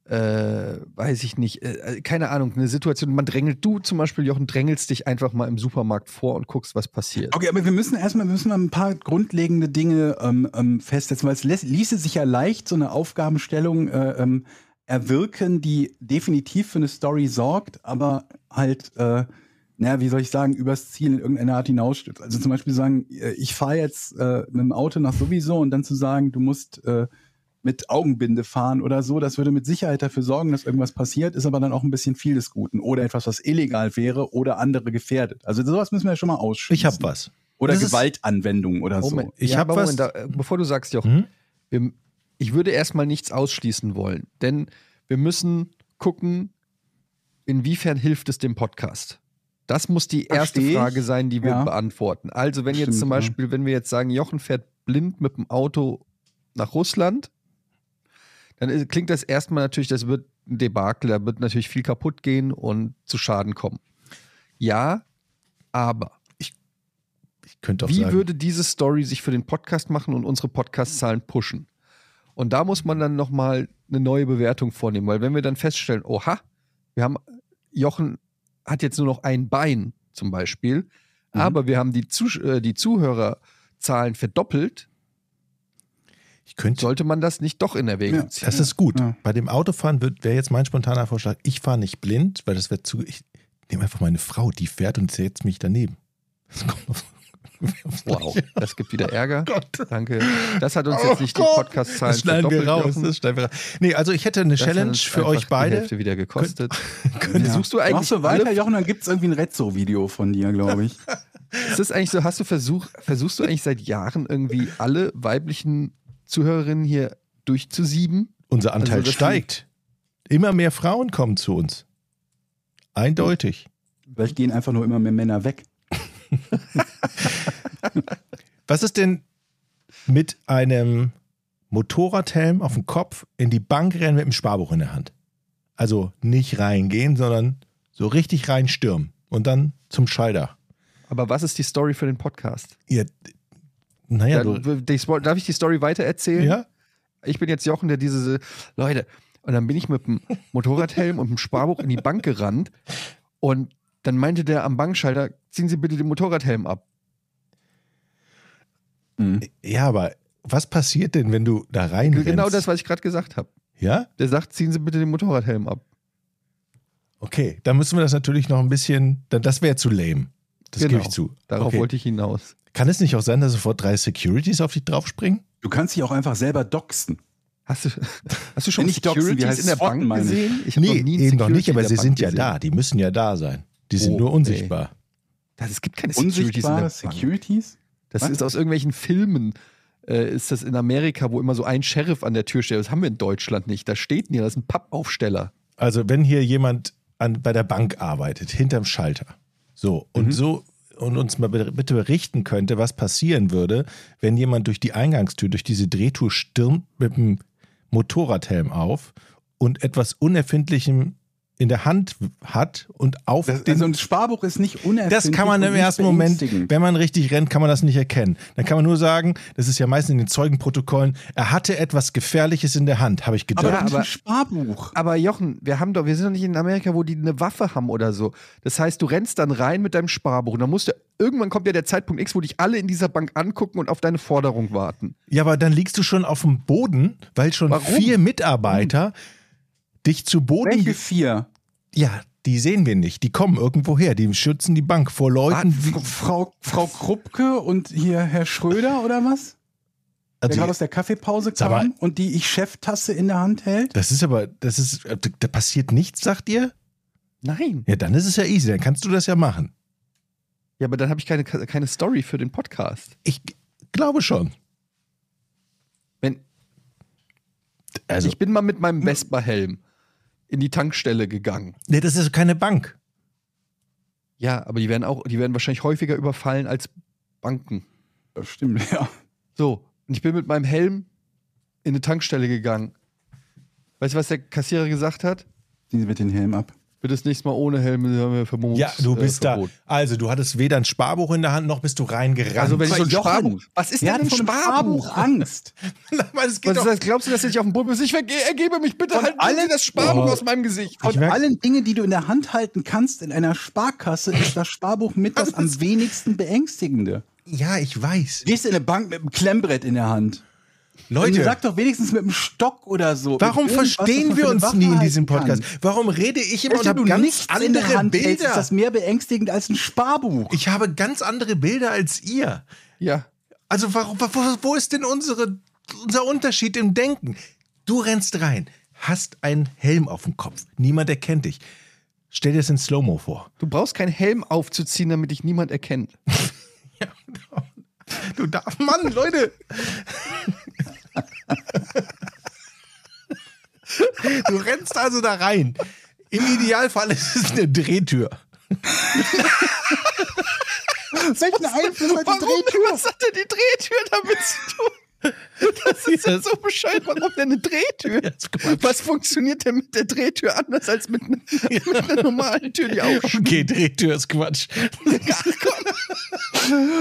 äh, weiß ich nicht, äh, keine Ahnung, eine Situation, man drängelt, du zum Beispiel, Jochen, drängelst dich einfach mal im Supermarkt vor und guckst, was passiert. Okay, aber wir müssen erstmal wir müssen mal ein paar grundlegende Dinge ähm, ähm, festsetzen, weil es lässt, ließe sich ja leicht so eine Aufgabenstellung äh, ähm, erwirken, die definitiv für eine Story sorgt, aber halt, äh, naja, wie soll ich sagen, übers Ziel in irgendeiner Art hinausstützt. Also zum Beispiel sagen, äh, ich fahre jetzt äh, mit dem Auto nach sowieso und dann zu sagen, du musst äh, mit Augenbinde fahren oder so, das würde mit Sicherheit dafür sorgen, dass irgendwas passiert, ist aber dann auch ein bisschen viel des Guten. Oder etwas, was illegal wäre oder andere gefährdet. Also sowas müssen wir ja schon mal ausschließen. Ich habe was. Oder Das ist- Gewaltanwendung oder Moment, Ich ja, hab aber was- da, bevor du sagst, Jochen, Mhm. wir, ich würde erstmal nichts ausschließen wollen, denn wir müssen gucken, inwiefern hilft es dem Podcast. Das muss die erste Versteh. Frage sein, die wir Ja. beantworten. Also, wenn jetzt Stimmt, zum ja. Beispiel, wenn wir jetzt sagen, Jochen fährt blind mit dem Auto nach Russland, dann ist, klingt das erstmal natürlich, das wird ein Debakel, da wird natürlich viel kaputt gehen und zu Schaden kommen. Ja, aber Ich könnte auch wie sagen, würde diese Story sich für den Podcast machen und unsere Podcast-Zahlen pushen? Und da muss man dann nochmal eine neue Bewertung vornehmen, weil wenn wir dann feststellen, oha, wir haben, Jochen hat jetzt nur noch ein Bein zum Beispiel, Mhm. aber wir haben die, Zusch äh, die Zuhörerzahlen verdoppelt, ich könnte, sollte man das nicht doch in Erwägung Ja. ziehen. das ist gut. Ja. Bei dem Autofahren wäre jetzt mein spontaner Vorschlag, ich fahre nicht blind, weil das wäre zu, ich nehme einfach meine Frau, die fährt und setzt mich daneben. Das kommt auf, [LAUGHS] Wow, das gibt wieder Ärger. Gott. Danke. Das hat uns Oh jetzt nicht die Gott. Podcast-Zahlen Das schneiden wir raus. Das schneiden wir raus. Nee, also ich hätte eine Das Challenge für euch Die beide. Hälfte wieder gekostet. Ja. Suchst du eigentlich Machst du weiter, alle Jochen, dann gibt es irgendwie ein Rezzo-Video von dir, glaube ich. [LAUGHS] Ist das eigentlich so, hast du versuch, versuchst du eigentlich seit Jahren irgendwie alle weiblichen Zuhörerinnen hier durchzusieben? Unser Anteil Also steigt. Immer mehr Frauen kommen zu uns. Eindeutig. Vielleicht gehen einfach nur immer mehr Männer weg. Was ist denn mit einem Motorradhelm auf dem Kopf in die Bank rennen mit dem Sparbuch in der Hand? Also nicht reingehen, sondern so richtig reinstürmen und dann zum Schalter. Aber was ist die Story für den Podcast? Ja, naja, du, die, darf ich die Story weiter erzählen? ja? Ich bin jetzt Jochen, der diese Leute. Und dann bin ich mit dem Motorradhelm und dem Sparbuch in die Bank gerannt. Und dann meinte der am Bankschalter, ziehen Sie bitte den Motorradhelm ab. Mhm. ja, aber was passiert denn, wenn du da rein Genau das, was ich gerade gesagt habe. Ja? Der sagt, ziehen Sie bitte den Motorradhelm ab. Okay, dann müssen wir das natürlich noch ein bisschen, das wäre zu lame. Das Genau. gebe ich zu. Darauf okay. wollte ich hinaus. Kann es nicht auch sein, dass sofort drei Securities auf dich draufspringen? Du kannst dich auch einfach selber doxen. Hast du, [LAUGHS] hast du schon Nicht doxen, wie Securities heißt in der Bank gesehen? Ich noch Nee, nie einen eben noch nicht, aber sie Bank sind ja gesehen. da. Die müssen ja da sein. Die sind Oh, nur unsichtbar. Das, es gibt keine Securities in der Unsichtbare Bank. Securities? Das Was? ist aus irgendwelchen Filmen. Äh, ist das in Amerika, wo immer so ein Sheriff an der Tür steht. Das haben wir in Deutschland nicht. Da steht nie, das ist ein Pappaufsteller. Also wenn hier jemand an, bei der Bank arbeitet, hinterm Schalter, so und Mhm. so und uns mal bitte berichten könnte, was passieren würde, wenn jemand durch die Eingangstür, durch diese Drehtür stürmt mit dem Motorradhelm auf und etwas Unerfindlichem in der Hand hat und auf Das, den also ein Sparbuch ist nicht unerfindlich. Das kann man im ersten Moment, wenn man richtig rennt, kann man das nicht erkennen. Dann kann man nur sagen, das ist ja meistens in den Zeugenprotokollen, er hatte etwas Gefährliches in der Hand, habe ich gedacht. Aber, aber- ein Sparbuch. Aber Jochen, wir haben doch, wir sind doch nicht in Amerika, wo die eine Waffe haben oder so. Das heißt, du rennst dann rein mit deinem Sparbuch und dann musst du, irgendwann kommt ja der Zeitpunkt X, wo dich alle in dieser Bank angucken und auf deine Forderung warten. ja, aber dann liegst du schon auf dem Boden, weil schon Warum? vier Mitarbeiter dich zu Boden. Welche vier? Ja, die sehen wir nicht. Die kommen irgendwo her. Die schützen die Bank vor Leuten. wie- Frau, Frau Kruppke und hier Herr Schröder oder was? Der Also, gerade aus der Kaffeepause Sag mal- kam und die ich Cheftasse in der Hand hält? das ist aber, das ist, da passiert nichts, sagt ihr? Nein. Ja, dann ist es ja easy. Dann kannst du das ja machen. Ja, aber dann habe ich keine, keine Story für den Podcast. Ich glaube schon. Wenn, Also, ich bin mal mit meinem Vespa-Helm in die Tankstelle gegangen. nee, das ist keine Bank. Ja, aber die werden auch, die werden wahrscheinlich häufiger überfallen als Banken. Das stimmt, [LAUGHS] ja. So, und ich bin mit meinem Helm in eine Tankstelle gegangen. Weißt du, was der Kassierer gesagt hat? Ziehen Sie mit den Helm ab. Bitte das nächste Mal ohne Helm, haben wir Vermut, Ja, du äh, bist da. Verbot. Also, du hattest weder ein Sparbuch in der Hand, noch bist du reingerannt. Also, wenn ich so ein Jochen, Sparbuch. Was ist denn ein einem Sparbuch? Angst? Weil es geht Was ist das? Glaubst du, dass ich auf dem Boden bin? Ich ergebe mich bitte Von halt allen das Sparbuch Oh. aus meinem Gesicht. Von allen Dingen, die du in der Hand halten kannst in einer Sparkasse, ist das Sparbuch mit das am wenigsten beängstigende. ja, ich weiß. Gehst in eine Bank mit einem Klemmbrett in der Hand. Leute, Sag doch wenigstens mit einem Stock oder so. warum verstehen wir uns nie in diesem kann. Podcast? Warum rede ich immer und Wenn habe ganz andere Hand hältst, ist Bilder? das mehr beängstigend als ein Sparbuch. Ich habe ganz andere Bilder als ihr. Ja. Also warum, wo, wo ist denn unsere, unser Unterschied im Denken? Du rennst rein, hast einen Helm auf dem Kopf. Niemand erkennt dich. Stell dir das in Slow-Mo vor. Du brauchst keinen Helm aufzuziehen, damit dich niemand erkennt. [LAUGHS] Du darfst, Mann, Leute. [LAUGHS] Du rennst also da rein. Im Idealfall ist es eine Drehtür. Welchen Einfluss hat die Warum? Drehtür? Was hat denn die Drehtür damit zu tun? Das ist ja so bescheuert. Warum denn eine Drehtür? Was funktioniert denn mit der Drehtür anders als mit, ne- mit einer normalen Tür, die auch [LAUGHS] Okay, Drehtür ist Quatsch. [LAUGHS]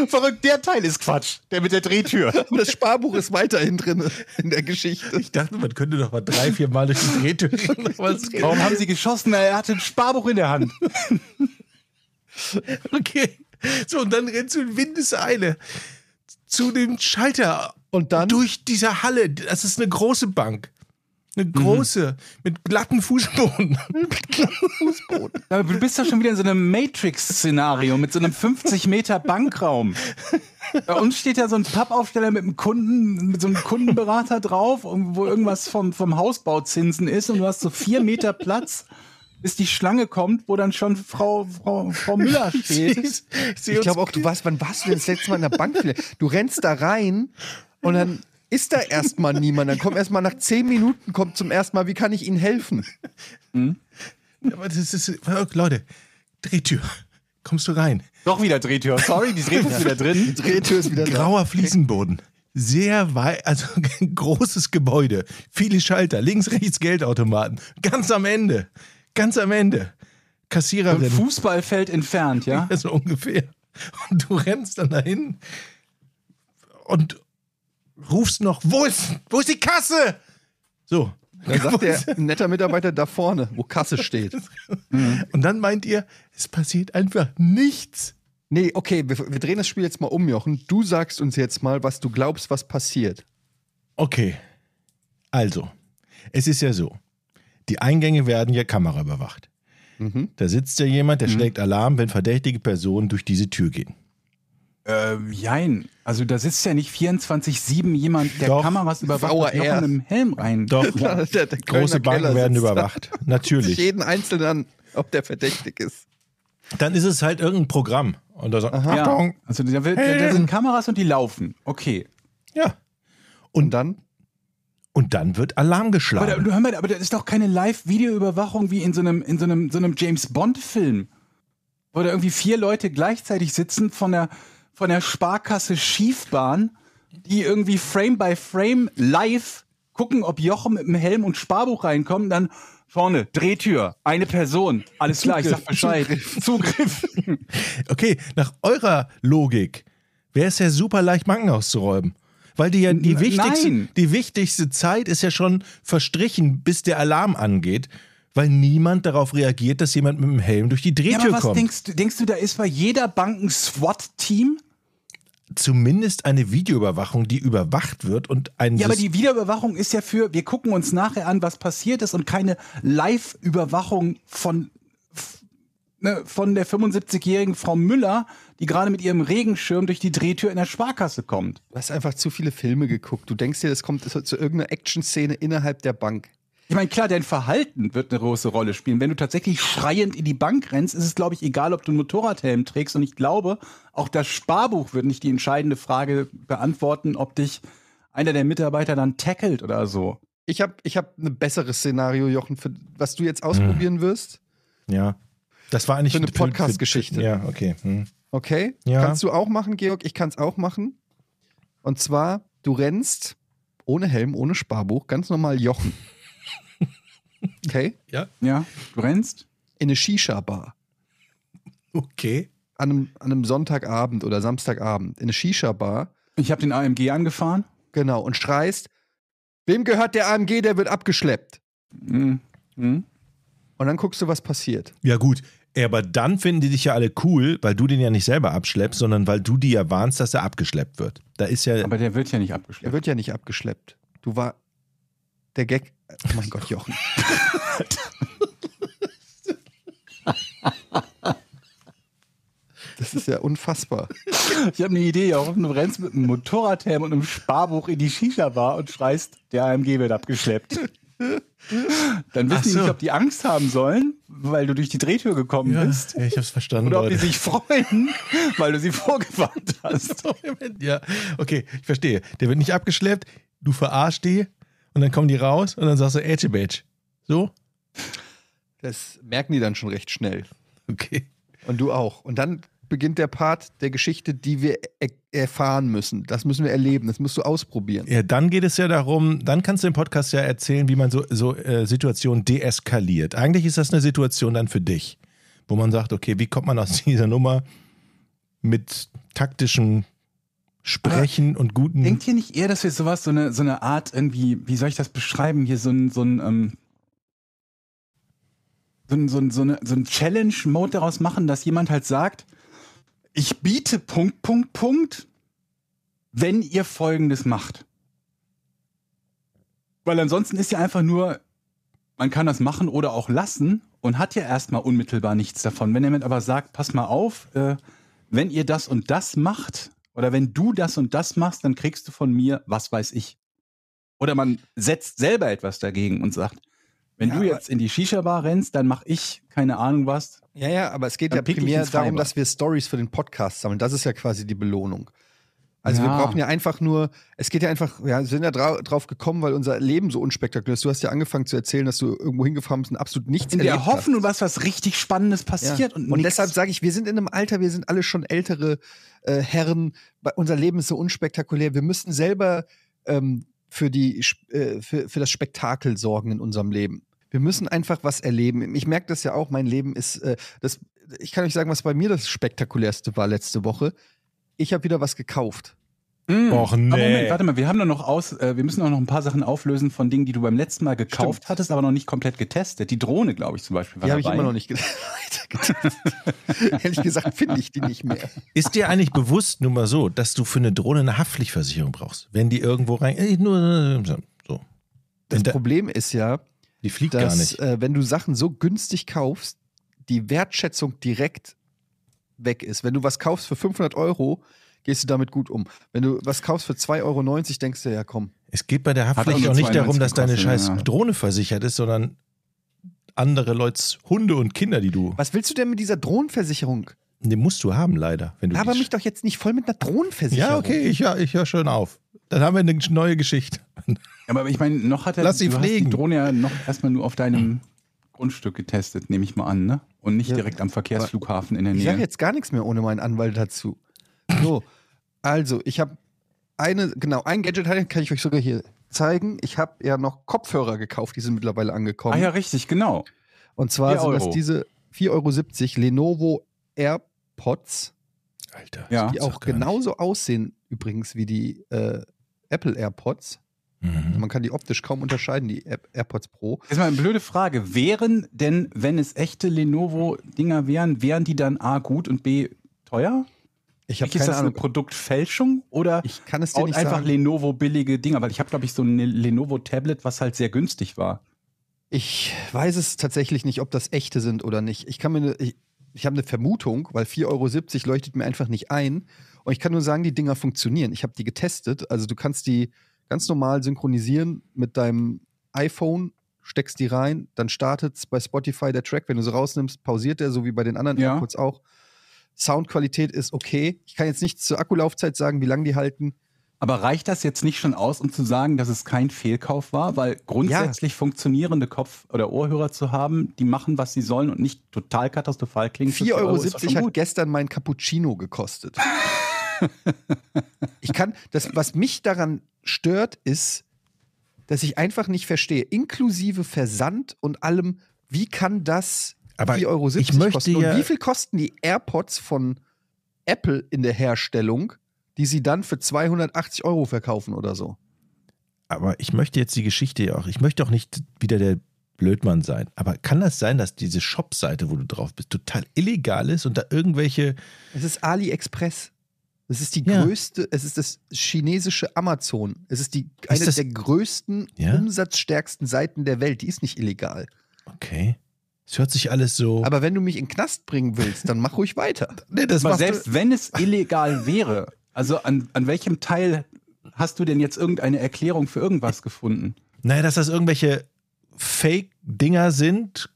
Verrückt, der Teil ist Quatsch. Der mit der Drehtür. Und das Sparbuch ist weiterhin drin in der Geschichte. Ich dachte, man könnte doch mal drei, vier Mal durch die Drehtür geht. Warum haben sie geschossen? Er hatte ein Sparbuch in der Hand. [LAUGHS] Okay. So, und dann rennst du in Windeseile zu dem Schalter Und dann? durch diese Halle. Das ist eine große Bank. Eine große, mit glatten Fußboden. [LAUGHS] Aber du bist doch schon wieder in so einem Matrix-Szenario mit so einem 50 Meter Bankraum. Bei uns steht ja so ein Pappaufsteller mit einem Kunden, mit so einem Kundenberater drauf, wo irgendwas vom, vom Hausbauzinsen ist und du hast so vier Meter Platz, bis die Schlange kommt, wo dann schon Frau, Frau, Frau Müller [LAUGHS] steht. Ich glaube auch, du warst, wann warst du denn das letzte Mal in der Bank? [LAUGHS] Du rennst da rein und dann ist da erstmal [LAUGHS] niemand. Dann kommt erstmal nach zehn Minuten, kommt zum ersten Mal, wie kann ich Ihnen helfen? Aber das ist, Leute, Drehtür. Kommst du rein? Doch wieder Drehtür. Sorry, die Drehtür ist wieder drin. Drehtür ist wieder da. Grauer Fliesenboden. Sehr weit, also [LAUGHS] ein großes Gebäude. Viele Schalter, links, rechts Geldautomaten. Ganz am Ende. Ganz am Ende. Ein Kassiererin. Fußballfeld entfernt, ja? [LAUGHS] Ja, so ungefähr. Und du rennst dann dahin und rufst noch, wo ist, wo ist die Kasse? So. Dann sagt der netter Mitarbeiter da vorne, wo Kasse [LAUGHS] steht. Und dann meint ihr, es passiert einfach nichts. Nee, okay, wir, wir drehen das Spiel jetzt mal um, Jochen. Du sagst uns jetzt mal, was du glaubst, was passiert. Okay. Also, es ist ja so. Die Eingänge werden ja kameraüberwacht. Mhm. Da sitzt ja jemand, der schlägt Alarm, wenn verdächtige Personen durch diese Tür gehen. Äh, jein. Also da sitzt ja nicht 24-7 jemand, der Doch. Kameras überwacht und VAR. noch in einem Helm rein. Doch, [LAUGHS] Der- der Kölner große Banken Keller werden überwacht. Sich [LAUGHS] Natürlich. jeden Einzelnen an, ob der verdächtig ist. Dann ist es halt irgendein Programm. Und da sagt, Ja. Also da, wird, da sind Kameras und die laufen. Okay. Ja. Und dann? Und dann wird Alarm Aber, da, geschlagen. hör mal, aber das ist doch keine Live-Videoüberwachung wie in so einem, in so einem, so einem James Bond-Film. Wo da irgendwie vier Leute gleichzeitig sitzen von der, von der Sparkasse Schiefbahn, die irgendwie Frame by Frame live gucken, ob Jochen mit dem Helm und Sparbuch reinkommen, dann vorne, Drehtür, eine Person, alles klar, ich sag Bescheid. Zugriff. [LAUGHS] Okay, nach eurer Logik wäre es ja super leicht, Banken auszuräumen. Weil die ja die wichtigste, nein. die wichtigste Zeit ist ja schon verstrichen, bis der Alarm angeht, weil niemand darauf reagiert, dass jemand mit dem Helm durch die Ja, Drehtür aber was kommt. denkst du, denkst du, da ist bei jeder Bank ein SWAT-Team? Zumindest eine Videoüberwachung, die überwacht wird und ein Ja, aber die Wiederüberwachung ist ja für, wir gucken uns nachher an, was passiert ist und keine Live-Überwachung von, ne, von der 75-jährigen Frau Müller, die gerade mit ihrem Regenschirm durch die Drehtür in der Sparkasse kommt. Du hast einfach zu viele Filme geguckt. Du denkst dir, das kommt zu, zu irgendeiner Action-Szene innerhalb der Bank. Ich meine, klar, dein Verhalten wird eine große Rolle spielen. Wenn du tatsächlich schreiend in die Bank rennst, ist es, glaube ich, egal, ob du einen Motorradhelm trägst. Und ich glaube, auch das Sparbuch wird nicht die entscheidende Frage beantworten, ob dich einer der Mitarbeiter dann tackelt oder so. Ich habe ich hab ein besseres Szenario, Jochen, für was du jetzt ausprobieren wirst. ja. Das war eigentlich Für eine Podcast-Geschichte. Ja, okay. Hm. Okay? Ja. Kannst du auch machen, Georg? Ich kann es auch machen. Und zwar, du rennst ohne Helm, ohne Sparbuch, ganz normal Jochen. Okay? Ja, du rennst. In eine Shisha-Bar. Okay. An einem, an einem Sonntagabend oder Samstagabend. In eine Shisha-Bar. Ich habe den AMG angefahren. Genau. Und schreist, wem gehört der AMG, der wird abgeschleppt. Mhm. Mhm. Und dann guckst du, was passiert. Ja, gut. Aber dann finden die dich ja alle cool, weil du den ja nicht selber abschleppst, sondern weil du die ja warnst, dass er abgeschleppt wird. Da ist ja. Aber der wird ja nicht Er abgeschleppt. wird ja nicht abgeschleppt. Du war der Gag. Oh mein Gott, Jochen. Das ist ja unfassbar. Ich habe eine Idee, Jochen. Du rennst mit einem Motorradhelm und einem Sparbuch in die Shisha-Bar und schreist, der AMG wird abgeschleppt. Dann wissen Ach die so. nicht, ob die Angst haben sollen, weil du durch die Drehtür gekommen ja, bist. ja, ich hab's verstanden. Oder ob die Leute. sich freuen, weil du sie vorgewarnt [LAUGHS] hast. ja, okay, ich verstehe. Der wird nicht abgeschleppt, du verarschst die und dann kommen die raus und dann sagst du Edge Badge. So? Das merken die dann schon recht schnell. Okay. Und du auch. Und dann beginnt der Part der Geschichte, die wir er erfahren müssen. Das müssen wir erleben. Das musst du ausprobieren. Ja, dann geht es ja darum, dann kannst du im Podcast ja erzählen, wie man so, so äh, Situationen deeskaliert. Eigentlich ist das eine Situation dann für dich, wo man sagt, okay, wie kommt man aus [LAUGHS] dieser Nummer mit taktischem Sprechen und guten. Denkt ihr nicht eher, dass wir sowas, so eine, so eine Art irgendwie, wie soll ich das beschreiben, hier so ein, so ein, ähm, so ein, so ein, so eine, so ein Challenge-Mode daraus machen, dass jemand halt sagt, ich biete Punkt, Punkt, Punkt, wenn ihr Folgendes macht. Weil ansonsten ist ja einfach nur, man kann das machen oder auch lassen und hat ja erstmal unmittelbar nichts davon. Wenn jemand aber sagt, pass mal auf, äh, wenn ihr das und das macht, oder wenn du das und das machst, dann kriegst du von mir, was weiß ich. Oder man setzt selber etwas dagegen und sagt, wenn Ja, du jetzt in die Shisha-Bar rennst, dann mach ich keine Ahnung was. Ja, ja, aber es geht ja primär darum, dass wir Stories für den Podcast sammeln. Das ist ja quasi die Belohnung. Also wir Ja. brauchen ja einfach nur, es geht ja einfach, ja, wir sind ja drau drauf gekommen, weil unser Leben so unspektakulär ist. Du hast ja angefangen zu erzählen, dass du irgendwo hingefahren bist und absolut nichts In der erlebt Hoffnung, hast. was was richtig Spannendes Ja. passiert und, Und, nix. deshalb sage ich, wir sind in einem Alter, wir sind alle schon ältere äh, Herren. Unser Leben ist so unspektakulär. Wir müssen selber ähm, für, die, äh, für, für das Spektakel sorgen in unserem Leben. Wir müssen einfach was erleben. Ich merke das ja auch, mein Leben ist, äh, das, ich kann euch sagen, was bei mir das Spektakulärste war letzte Woche. Ich habe wieder was gekauft. Mm. Och, Aber nee. Moment, warte mal, wir haben doch noch aus, äh, wir müssen auch noch ein paar Sachen auflösen von Dingen, die du beim letzten Mal gekauft Stimmt. hattest, aber noch nicht komplett getestet. Die Drohne, glaube ich, zum Beispiel. War Die habe ich immer noch nicht [LAUGHS] ge- weitergetestet. Ehrlich gesagt finde ich die nicht mehr. Ist dir eigentlich bewusst, nur mal so, dass du für eine Drohne eine Haftpflichtversicherung brauchst? Wenn die irgendwo rein. Äh, nur so. Das da- Problem ist ja, Die fliegt gar dass nicht. äh, wenn du Sachen so günstig kaufst, die Wertschätzung direkt weg ist. Wenn du was kaufst für 500 Euro, gehst du damit gut um. Wenn du was kaufst für 2,90 Euro, denkst du, ja komm. Es geht bei der Haftpflicht also auch nicht darum, 92 dass deine scheiß ja. Drohne versichert ist, sondern andere Leute's Hunde und Kinder, die du. Was willst du denn mit dieser Drohnenversicherung? Den musst du haben, leider. Wenn du Aber mich doch jetzt nicht voll mit einer Drohnenversicherung. Ja, okay, ich, ich höre schon auf. Dann haben wir eine neue Geschichte. Aber ich meine, noch hat er Lass sie du hast fliegen. die Drohne ja noch erstmal nur auf deinem Grundstück getestet, nehme ich mal an, ne? Und nicht Ja. direkt am Verkehrsflughafen in der Ich sage Nähe. jetzt gar nichts mehr ohne meinen Anwalt dazu. So, also ich habe eine, genau, ein Gadget kann ich euch sogar hier zeigen. Ich habe ja noch Kopfhörer gekauft, die sind mittlerweile angekommen. Ah ja, richtig, genau. Und zwar 4 sind das diese 4,70 Euro Lenovo AirPods, Alter. Ja. die auch genauso aussehen übrigens wie die äh, Apple AirPods. Nicht. Also Mhm. man kann die optisch kaum unterscheiden, die Air AirPods Pro. Jetzt mal eine blöde Frage. Wären denn, wenn es echte Lenovo-Dinger wären, wären die dann A gut und B teuer? Ich habe Ist keine das eine Ahnung. Produktfälschung oder Ich kann es dir nicht einfach sagen. Lenovo billige Dinger? Weil ich habe, glaube ich, so ein Lenovo-Tablet, was halt sehr günstig war. Ich weiß es tatsächlich nicht, ob das echte sind oder nicht. Ich kann mir ne, ich, ich habe eine Vermutung, weil 4,70 Euro leuchtet mir einfach nicht ein. Und ich kann nur sagen, die Dinger funktionieren. Ich habe die getestet. Also du kannst die ganz normal synchronisieren mit deinem iPhone, steckst die rein, dann startet es bei Spotify der Track. Wenn du sie rausnimmst, pausiert der, so wie bei den anderen Ja. AirPods auch. Soundqualität ist okay. Ich kann jetzt nichts zur Akkulaufzeit sagen, wie lange die halten. Aber reicht das jetzt nicht schon aus, um zu sagen, dass es kein Fehlkauf war? Weil grundsätzlich funktionierende Kopf- oder Ohrhörer zu haben, die machen, was sie sollen und nicht total katastrophal klingen. für 4,70 Euro hat gestern mein Cappuccino gekostet. [LAUGHS] ich kann, das, was mich daran stört, ist, dass ich einfach nicht verstehe, inklusive Versand und allem, wie kann das Aber 4,70 Euro ich möchte kosten? ja- Und wie viel kosten die AirPods von Apple in der Herstellung, die sie dann für 280 Euro verkaufen oder so? Aber ich möchte jetzt die Geschichte ja auch, ich möchte auch nicht wieder der Blödmann sein. Aber kann das sein, dass diese Shop-Seite, wo du drauf bist, total illegal ist und da irgendwelche. Es ist AliExpress. Es ist die Ja. größte, es ist das chinesische Amazon. Es ist die eine das- der größten, Ja? umsatzstärksten Seiten der Welt. Die ist nicht illegal. Okay. Es hört sich alles so. Aber wenn du mich in den Knast bringen willst, dann mach ruhig weiter. [LAUGHS] nee, das Aber selbst du, wenn es illegal wäre, also an, an welchem Teil hast du denn jetzt irgendeine Erklärung für irgendwas gefunden? Naja, dass das irgendwelche Fake-Dinger sind.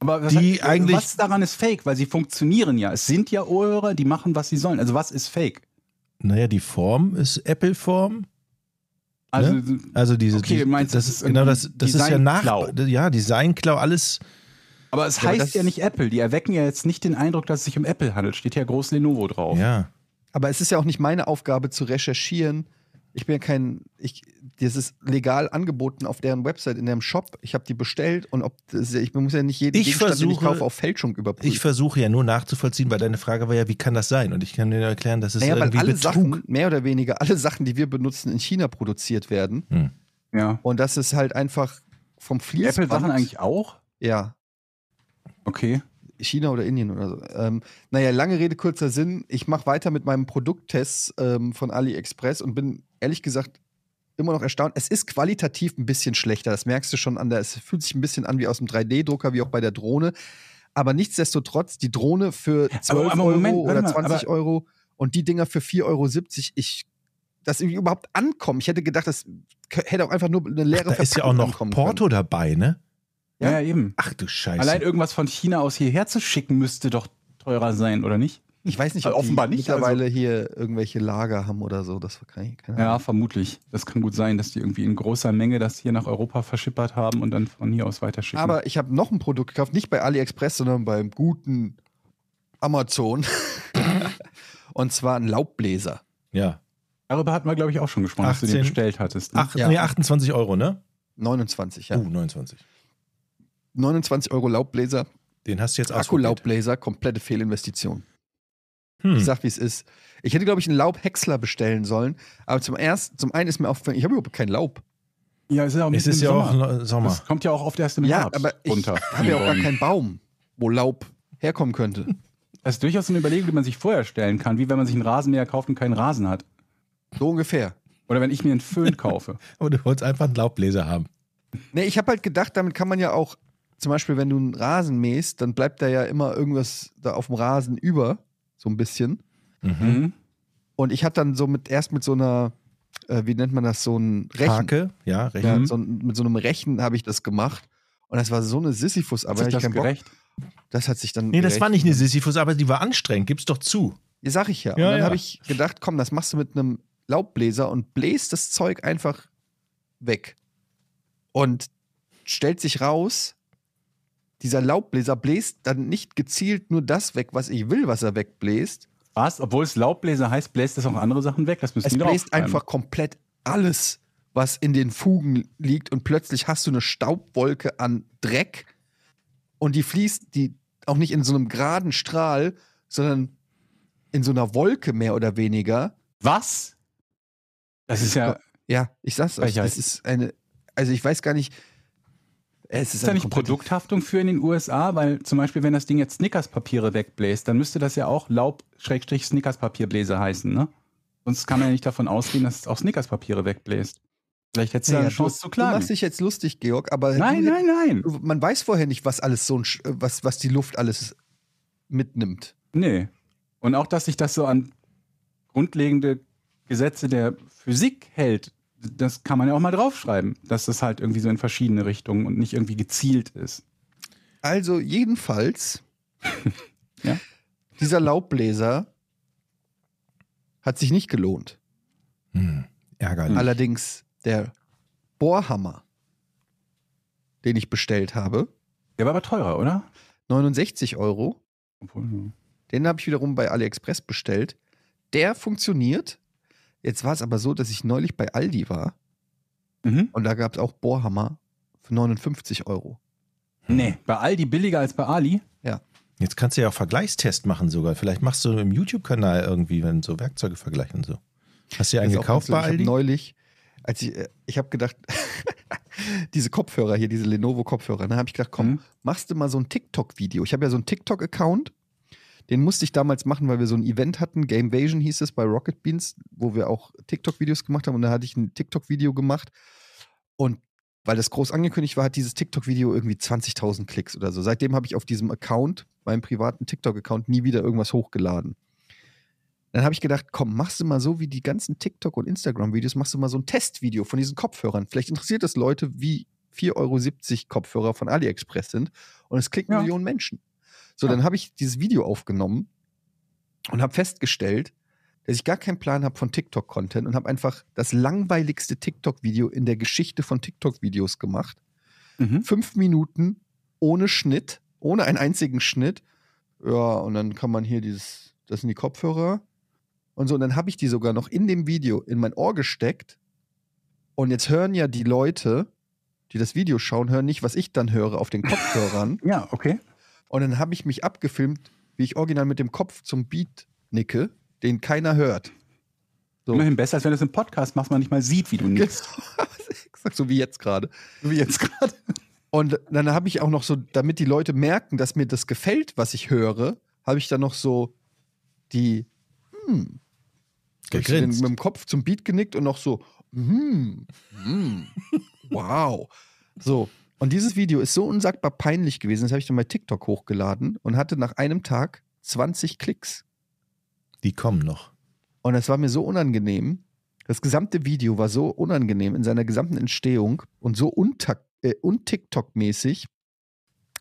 Aber was, Die eigentlich- was daran ist fake? Weil sie funktionieren ja. Es sind ja Ohrhörer, die machen, was sie sollen. Also was ist fake? Naja, die Form ist Apple-Form. Also Also diese, Okay, die, meinst, das es ist genau das, das ist ja nach, ja, Designklau, alles. Aber es Ja, heißt das- ja nicht Apple. Die erwecken ja jetzt nicht den Eindruck, dass es sich um Apple handelt. Steht ja groß Lenovo drauf. Ja. Aber es ist ja auch nicht meine Aufgabe zu recherchieren. Ich bin ja kein, ich, das ist legal angeboten auf deren Website, in deren Shop. Ich habe die bestellt und ob das, ich muss ja nicht jeden Ich Gegenstand, den ich versuche- kaufe, auf Fälschung überprüfen. Ich versuche ja nur nachzuvollziehen, weil deine Frage war ja, wie kann das sein? Und ich kann dir erklären, das ist naja, weil irgendwie alle Betrug. Sachen, mehr oder weniger alle Sachen, die wir benutzen, in China produziert werden. Hm. Ja. Und das ist halt einfach vom Fließband. Apple-Sachen eigentlich auch? Ja, Okay. China oder Indien oder so. Ähm, naja, lange Rede, kurzer Sinn. Ich mache weiter mit meinem Produkttest ähm, von AliExpress und bin ehrlich gesagt immer noch erstaunt. Es ist qualitativ ein bisschen schlechter. Das merkst du schon an der. Es fühlt sich ein bisschen an wie aus dem 3D-Drucker, wie auch bei der Drohne. Aber nichtsdestotrotz, die Drohne für 12 aber Moment, Euro oder mal, 20 aber- Euro und die Dinger für 4,70 Euro, ich. Dass irgendwie überhaupt ankommen. Ich hätte gedacht, das hätte auch einfach nur eine leere Da ist ja auch Verpackung noch Porto dabei, ne? Ja, Ja? ja, eben. Ach du Scheiße. Allein irgendwas von China aus hierher zu schicken, müsste doch teurer sein, oder nicht? Ich weiß nicht, Also ob offenbar die nicht, mittlerweile hier irgendwelche Lager haben oder so. Das kann ich, keine Ja, vermutlich. Das kann gut sein, dass die irgendwie in großer Menge das hier nach Europa verschippert haben und dann von hier aus weiterschicken. Aber ich habe noch ein Produkt gekauft, nicht bei AliExpress, sondern beim guten Amazon. [LAUGHS] Und zwar ein Laubbläser. ja. Darüber hatten wir, glaube ich, auch schon gesprochen, dass du 18 den bestellt hattest. Ne? Ach, Ja. nee, 28 Euro, ne? 29, ja. Uh, 29. 29 Euro Laubbläser. Den hast du jetzt ausprobiert. Akkulaubbläser, komplette Fehlinvestition. Hm. Ich sag, wie es ist. Ich hätte, glaube ich, einen Laubhäcksler bestellen sollen. Aber zum ersten, zum einen ist mir aufgefallen, ich habe überhaupt keinen Laub. Ja, es ist, auch Es ist ja auch Sommer. no- Sommer. Das kommt ja auch oft erst im Ja, Herbst aber ich runter. habe ja auch gar keinen Baum, wo Laub herkommen könnte. [LAUGHS] Das ist durchaus eine Überlegung, die man sich vorher stellen kann, wie wenn man sich einen Rasenmäher kauft und keinen Rasen hat. So ungefähr. Oder wenn ich mir einen Föhn kaufe. [LAUGHS] Aber du wolltest einfach einen Laubbläser haben. Nee, ich habe halt gedacht, damit kann man ja auch, zum Beispiel, wenn du einen Rasen mähst, dann bleibt da ja immer irgendwas da auf dem Rasen über, so ein bisschen. Mhm. Mhm. Und ich hatte dann so mit erst mit so einer, äh, wie nennt man das, so ein Rechen. Hake, ja, recht. Ja, so, ein- mit so einem Rechen habe ich das gemacht. Und das war so eine Sisyphus-Arbeit. Hat sich hab ich das keinen Bock. gerecht? Das hat sich dann. Nee, das gerecht. war nicht eine Sisyphus-Arbeit, die war anstrengend, gib's doch zu. Ja, sag ich ja. Und Ja, dann ja. habe ich gedacht, komm, das machst du mit einem Laubbläser und bläst das Zeug einfach weg. Und stellt sich raus, dieser Laubbläser bläst dann nicht gezielt nur das weg, was ich will, was er wegbläst. Was? Obwohl es Laubbläser heißt, bläst es auch andere Sachen weg? Das müssen Es bläst einfach komplett alles, was in den Fugen liegt und plötzlich hast du eine Staubwolke an Dreck und die fließt die auch nicht in so einem geraden Strahl, sondern in so einer Wolke mehr oder weniger. Was? Das ist ja. Ja, ich sag's euch, das ist eine, also ich weiß gar nicht, es ist, Ist da nicht Produkthaftung für in den USA? Weil zum Beispiel, wenn das Ding jetzt Snickers-Papiere wegbläst, dann müsste das ja auch Laub-Snickerspapierbläser heißen, ne? Sonst kann man ja nicht davon ausgehen, dass es auch Snickerspapiere wegbläst. Vielleicht hättest du ja eine du, Chance zu du klagen. machst dich jetzt lustig, Georg, aber Nein, nein, nein. man weiß vorher nicht, was alles so ein, Sch- was, was die Luft alles mitnimmt. Nee. Und auch, dass sich das so an grundlegende Gesetze der Physik hält, das kann man ja auch mal draufschreiben, dass das halt irgendwie so in verschiedene Richtungen und nicht irgendwie gezielt ist. Also jedenfalls, [LAUGHS] Ja? dieser Laubbläser hat sich nicht gelohnt. Hm, ärgerlich. Allerdings der Bohrhammer, den ich bestellt habe, Der war aber teurer, oder? 69 Euro, Obwohl, den habe ich wiederum bei AliExpress bestellt. Der funktioniert. Jetzt war es aber so, dass ich neulich bei Aldi war mhm. und da gab es auch Bohrhammer für 59 Euro. Nee, bei Aldi billiger als bei Ali. Jetzt kannst du ja auch Vergleichstest machen sogar. Vielleicht machst du im YouTube-Kanal irgendwie, wenn so Werkzeuge vergleichen und so. Hast du dir einen gekauft bei Aldi? neulich, als ich, äh, ich habe gedacht, [LAUGHS] diese Kopfhörer hier, diese Lenovo-Kopfhörer, da habe ich gedacht, komm, Mhm. machst du mal so ein TikTok-Video. Ich habe ja so einen TikTok-Account, den musste ich damals machen, weil wir so ein Event hatten, Gamevasion hieß es bei Rocket Beans, wo wir auch TikTok-Videos gemacht haben und da hatte ich ein TikTok-Video gemacht und weil das groß angekündigt war, hat dieses TikTok-Video irgendwie 20.000 Klicks oder so. Seitdem habe ich auf diesem Account, meinem privaten TikTok-Account, nie wieder irgendwas hochgeladen. Dann habe ich gedacht, komm, machst du mal so wie die ganzen TikTok- und Instagram-Videos, machst du mal so ein Testvideo von diesen Kopfhörern. Vielleicht interessiert es Leute, wie 4,70 Euro Kopfhörer von AliExpress sind und es klicken Ja. Millionen Menschen. So, Ja. dann habe ich dieses Video aufgenommen und habe festgestellt, dass ich gar keinen Plan habe von TikTok-Content und habe einfach das langweiligste TikTok-Video in der Geschichte von TikTok-Videos gemacht. Mhm. Fünf Minuten ohne Schnitt, ohne einen einzigen Schnitt. Ja, und dann kann man hier dieses, das sind die Kopfhörer und so. Und dann habe ich die sogar noch in dem Video in mein Ohr gesteckt. Und jetzt hören ja die Leute, die das Video schauen, hören nicht, was ich dann höre auf den Kopfhörern. [LAUGHS] Ja, okay. Und dann habe ich mich abgefilmt, wie ich original mit dem Kopf zum Beat nicke, den keiner hört. So. Immerhin besser, als wenn du es im Podcast machst, man nicht mal sieht, wie du nickst. Exakt [LAUGHS] so wie jetzt gerade. Wie jetzt gerade. Und dann habe ich auch noch so, damit die Leute merken, dass mir das gefällt, was ich höre, habe ich dann noch so die, hm, so Gegrinst. mit dem Kopf zum Beat genickt und noch so, hm, hm, wow. So. Und dieses Video ist so unsagbar peinlich gewesen, das habe ich dann bei TikTok hochgeladen und hatte nach einem Tag 20 Klicks. Die kommen noch. Und es war mir so unangenehm. Das gesamte Video war so unangenehm in seiner gesamten Entstehung und so äh, un-TikTok-mäßig.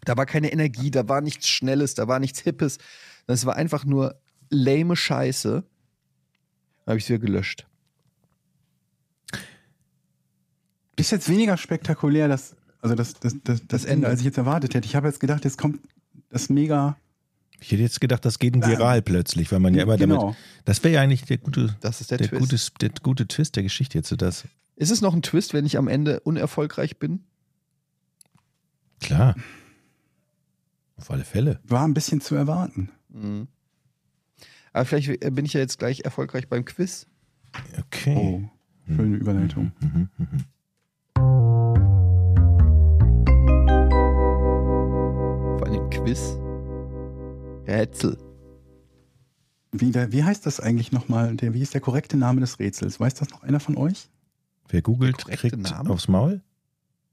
Da war keine Energie, da war nichts Schnelles, da war nichts Hippes. Das war einfach nur lame Scheiße. Da habe ich es wieder gelöscht. Ist jetzt weniger spektakulär, das, also das, das, das, das Ende, Ende. als ich jetzt erwartet hätte. Ich habe jetzt gedacht, jetzt kommt das mega. Ich hätte jetzt gedacht, das geht ein viral plötzlich, weil man ja immer genau. damit. Das wäre ja eigentlich der gute, Das ist der, der, Twist. gute, der gute Twist der Geschichte jetzt. so Das. Ist es noch ein Twist, wenn ich am Ende unerfolgreich bin? Klar. Auf alle Fälle. War ein bisschen zu erwarten. Mhm. Aber vielleicht bin ich ja jetzt gleich erfolgreich beim Quiz. Okay. Oh, schöne Überleitung. Mhm, mhm. Allem Quiz. Rätsel. Wie, der, wie heißt das eigentlich nochmal? Der, wie ist der korrekte Name des Rätsels? Weiß das noch einer von euch? Wer googelt, kriegt Name? aufs Maul.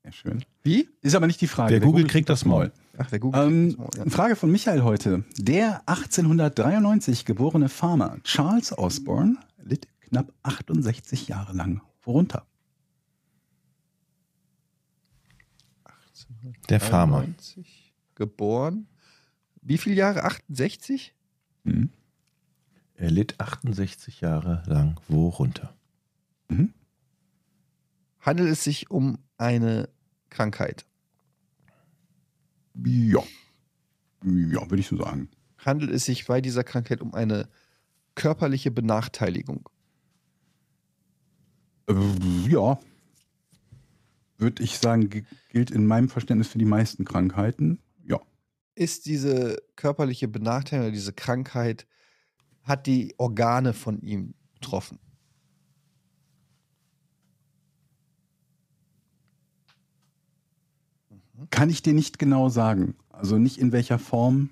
Sehr schön. Wie? Ist aber nicht die Frage. Wer googelt, kriegt das Maul. Ach, wer googelt? Ähm, das? Ja. eine Frage von Michael heute. Der 1893 geborene Farmer Charles Osborne litt knapp 68 Jahre lang worunter. Der Farmer. 93, Geboren. Wie viele Jahre? 68? Mhm. Er litt 68 Jahre lang worunter? Handelt es sich um eine Krankheit? Ja. Ja, würde ich so sagen. Handelt es sich bei dieser Krankheit um eine körperliche Benachteiligung? Äh, ja. Würde ich sagen, gi- gilt in meinem Verständnis für die meisten Krankheiten. Ist diese körperliche Benachteiligung, diese Krankheit, hat die Organe von ihm betroffen? Kann ich dir nicht genau sagen. Also nicht in welcher Form.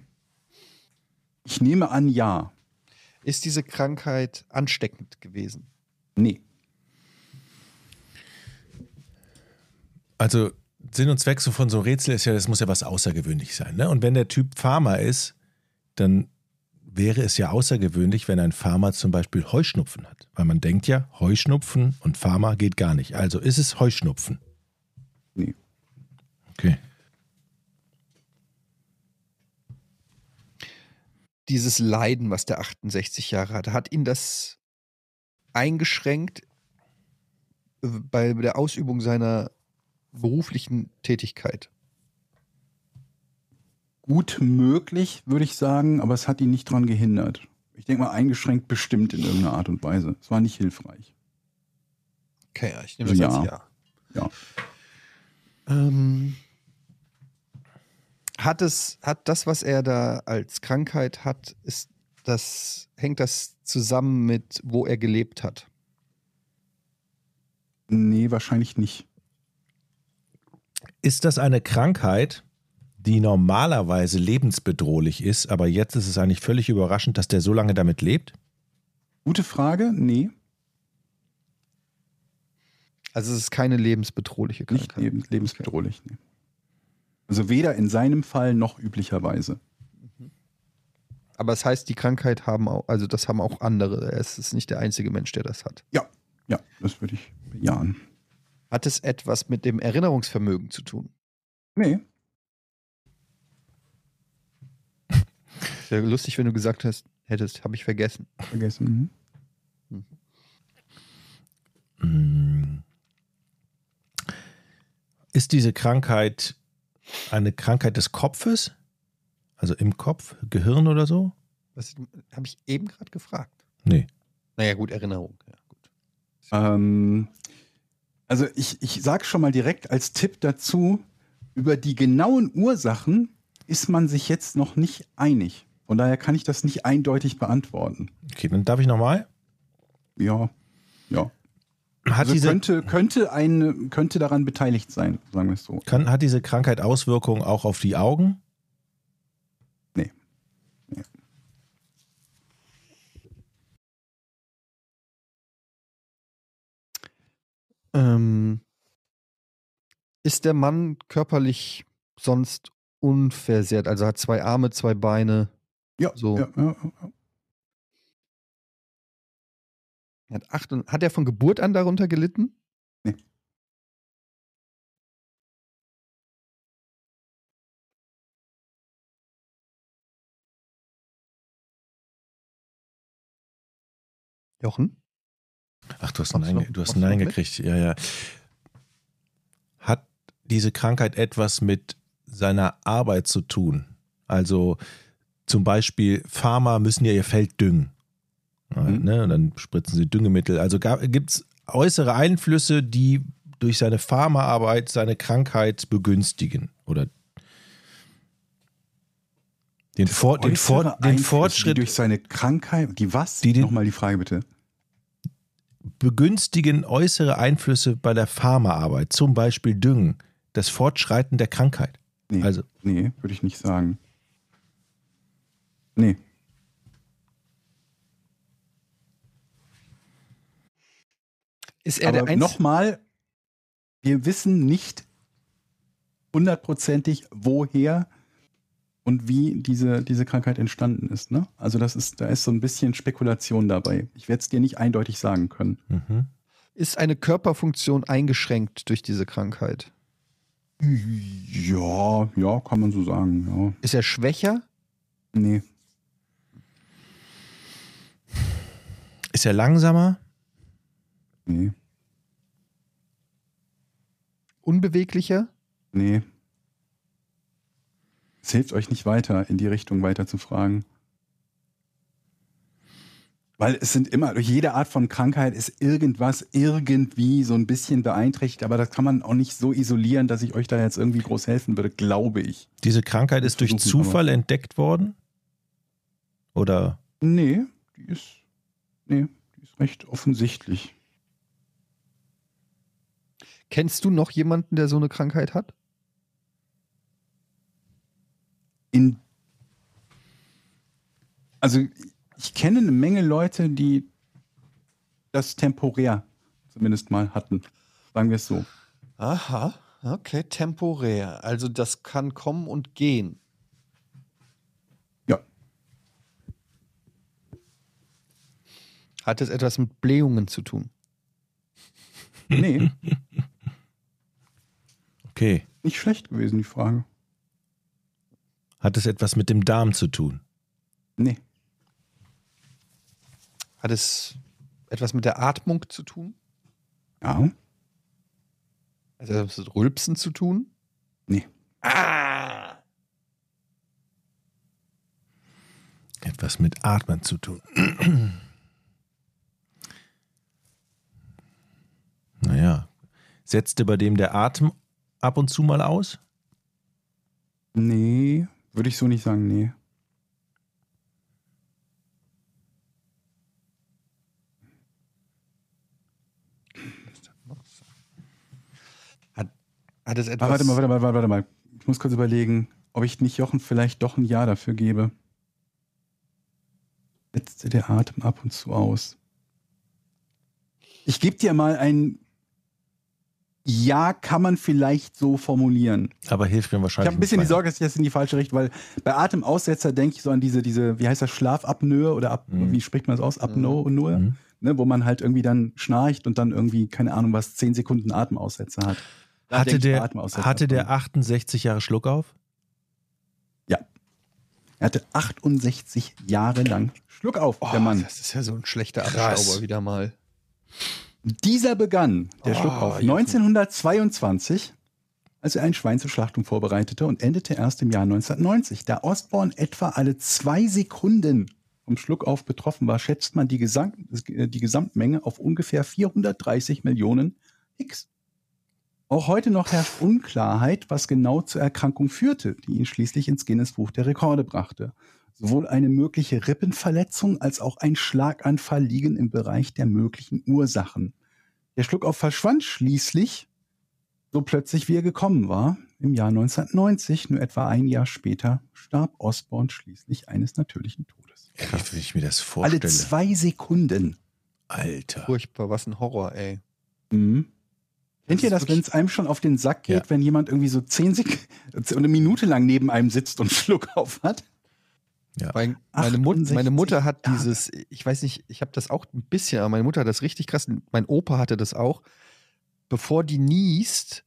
Ich nehme an, ja. Ist diese Krankheit ansteckend gewesen? Nee. Also Sinn und Zweck so von so einem Rätsel ist ja, das muss ja was außergewöhnlich sein. Ne? Und wenn der Typ Farmer ist, dann wäre es ja außergewöhnlich, wenn ein Farmer zum Beispiel Heuschnupfen hat. Weil man denkt ja, Heuschnupfen und Farmer geht gar nicht. Also ist es Heuschnupfen. Nee. Okay. Dieses Leiden, was der 68 Jahre hatte, hat ihn das eingeschränkt äh, bei der Ausübung seiner beruflichen Tätigkeit? Gut möglich, würde ich sagen, aber es hat ihn nicht dran gehindert. Ich denke mal, eingeschränkt bestimmt in irgendeiner Art und Weise. Es war nicht hilfreich. Okay, ja, ich nehme das Ja. als Ja. Ja. Ähm, hat es, hat das, was er da als Krankheit hat, ist das, hängt das zusammen mit, wo er gelebt hat? Nee, wahrscheinlich nicht. Ist das eine Krankheit, die normalerweise lebensbedrohlich ist, aber jetzt ist es eigentlich völlig überraschend, dass der so lange damit lebt? Gute Frage? Nee, Also es ist keine lebensbedrohliche nicht Krankheit. lebens lebensbedrohlich. Nee. Also weder in seinem Fall noch üblicherweise. Aber es heißt, die Krankheit haben auch, also das haben auch andere. Es ist nicht der einzige Mensch, der das hat. Ja, ja, das würde ich bejahen. Hat es etwas mit dem Erinnerungsvermögen zu tun? Nee, [LAUGHS] Wäre lustig, wenn du gesagt hast, hättest, habe ich vergessen. vergessen. Mhm. Hm. Ist diese Krankheit eine Krankheit des Kopfes? Also im Kopf, Gehirn oder so? Was habe ich eben gerade gefragt? Nee. Naja, gut, Erinnerung. Ja, gut. Ähm, also ich, ich sage schon mal direkt als Tipp dazu, über die genauen Ursachen ist man sich jetzt noch nicht einig. Von daher kann ich das nicht eindeutig beantworten. Okay, dann darf ich nochmal. Ja, ja. Hat, Also diese, könnte, könnte, eine, könnte daran beteiligt sein, sagen wir es so. kann, hat diese Krankheit Auswirkungen auch auf die Augen? Ähm, ist der Mann körperlich sonst unversehrt? Also hat zwei Arme, zwei Beine. Ja, So. ja, ja, ja. Hat, acht und, hat er von Geburt an darunter gelitten? Nee. Jochen? Ach, du hast Nein, noch- du hast Nein gekriegt. Ja, ja. Hat diese Krankheit etwas mit seiner Arbeit zu tun? Also zum Beispiel Farmer müssen ja ihr Feld düngen. Mhm. ne? Und dann spritzen sie Düngemittel. Also gibt es äußere Einflüsse, die durch seine Farmerarbeit seine Krankheit begünstigen? Oder den, Vor den, Äußere den Fortschritt durch seine Krankheit, die was? Die den- Nochmal die Frage bitte. Begünstigen äußere Einflüsse bei der Farmerarbeit, zum Beispiel Düngen, das Fortschreiten der Krankheit. Nee, Also nee würde ich nicht sagen. Nee. Ist er der Aber Einzige? nochmal, wir wissen nicht hundertprozentig, woher und wie diese, diese Krankheit entstanden ist. Ne? Also das ist, da ist so ein bisschen Spekulation dabei. Ich werde es dir nicht eindeutig sagen können. Mhm. Ist eine Körperfunktion eingeschränkt durch diese Krankheit? Ja, ja, kann man so sagen. Ist er schwächer? Ja. Nee. Ist er langsamer? Nee. Unbeweglicher? Nee. Es hilft euch nicht weiter, in die Richtung weiter zu fragen. Weil es sind immer, durch jede Art von Krankheit ist irgendwas irgendwie so ein bisschen beeinträchtigt, aber das kann man auch nicht so isolieren, dass ich euch da jetzt irgendwie groß helfen würde, glaube ich. Diese Krankheit ist durch Zufall entdeckt worden? Oder? Nee, die ist, nee, die ist recht offensichtlich. Kennst du noch jemanden, der so eine Krankheit hat? In, also ich kenne eine Menge Leute, die das temporär zumindest mal hatten. Sagen wir es so. Aha, okay, temporär. Also das kann kommen und gehen. Ja. Hat es etwas mit Blähungen zu tun? Nee, [LAUGHS] Okay. nicht schlecht gewesen, die Frage. Hat es etwas mit dem Darm zu tun? Nee. Hat es etwas mit der Atmung zu tun? Ja. Also hat es mit Rülpsen zu tun? Nee. Ah! Etwas mit Atmen zu tun. naja. Setzte bei dem der Atem ab und zu mal aus? Nee, würde ich so nicht sagen, nee. Hat es Ah, etwas. warte mal, warte mal, warte, warte mal. Ich muss kurz überlegen, ob ich nicht Jochen vielleicht doch ein Ja dafür gebe. Setzte der Atem ab und zu aus. Ich gebe dir mal ein Ja, kann man vielleicht so formulieren. Aber hilft mir Ich wahrscheinlich. habe ein bisschen die Sorge, dass ich das in die falsche Richtung, weil bei Atemaussetzer denke ich so an diese, diese, wie heißt das, Schlafapnoe oder Ap Mhm. wie spricht man das aus? Apnoe, weiter. Mhm. ne, wo man halt irgendwie dann schnarcht und dann irgendwie, keine Ahnung was, 10 Sekunden Atemaussetzer hat. Da Hatte ich der, Atemaussetzer hatte der dran. 68 Jahre Schluck auf? Ja. Er hatte 68 Jahre lang Schluck auf, oh, der Mann. Das ist ja so ein schlechter. Abstauber wieder mal. Dieser begann, der Oh, Schluck auf, Jochen. 1922, als er ein Schwein zur Schlachtung vorbereitete und endete erst im Jahr 1990. Da Osborne etwa alle zwei Sekunden vom Schluck auf betroffen war, schätzt man die, Gesam die Gesamtmenge auf ungefähr 430 Millionen Hicks. Auch heute noch herrscht Unklarheit, was genau zur Erkrankung führte, die ihn schließlich ins Guinness-Buch der Rekorde brachte. Sowohl eine mögliche Rippenverletzung als auch ein Schlaganfall liegen im Bereich der möglichen Ursachen. Der Schluckauf verschwand schließlich, so plötzlich wie er gekommen war. Im Jahr 1990, nur etwa ein Jahr später, starb Osborne schließlich eines natürlichen Todes. Wie ich mir das Alle vorstelle. zwei Sekunden. Alter. Furchtbar, was ein Horror, ey. Mhm. Kennt ihr Das wenn es einem schon auf den Sack geht, Ja. wenn jemand irgendwie so zehn Sekunden, [LAUGHS] eine Minute lang neben einem sitzt und Schluck auf hat? Mein, meine, Mut, 68 meine Mutter hat Jahre. dieses, ich weiß nicht, ich habe das auch ein bisschen, aber meine Mutter hat das richtig krass. Mein Opa hatte das auch. Bevor die niest,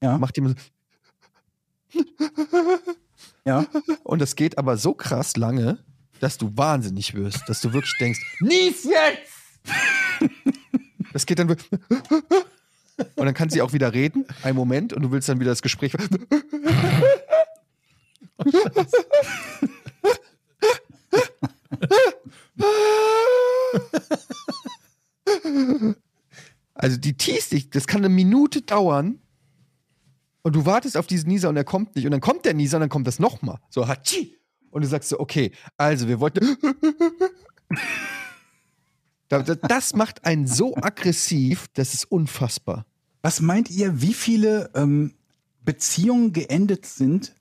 Ja. macht die immer so. [LAUGHS] Ja. Und das geht aber so krass lange, dass du wahnsinnig wirst, dass du wirklich denkst, nies jetzt! [LAUGHS] Das geht dann wirklich. [LAUGHS] Und dann kann sie auch wieder reden, einen Moment, und du willst dann wieder das Gespräch. Also die teast dich, das kann eine Minute dauern. Und du wartest auf diesen Nieser und er kommt nicht. Und dann kommt der Nieser und dann kommt das nochmal. So, hatschi. Und du sagst so, okay, also wir wollten. [LAUGHS] Da- da- Das macht einen so aggressiv, das ist unfassbar. Was meint ihr, wie viele ähm, Beziehungen geendet sind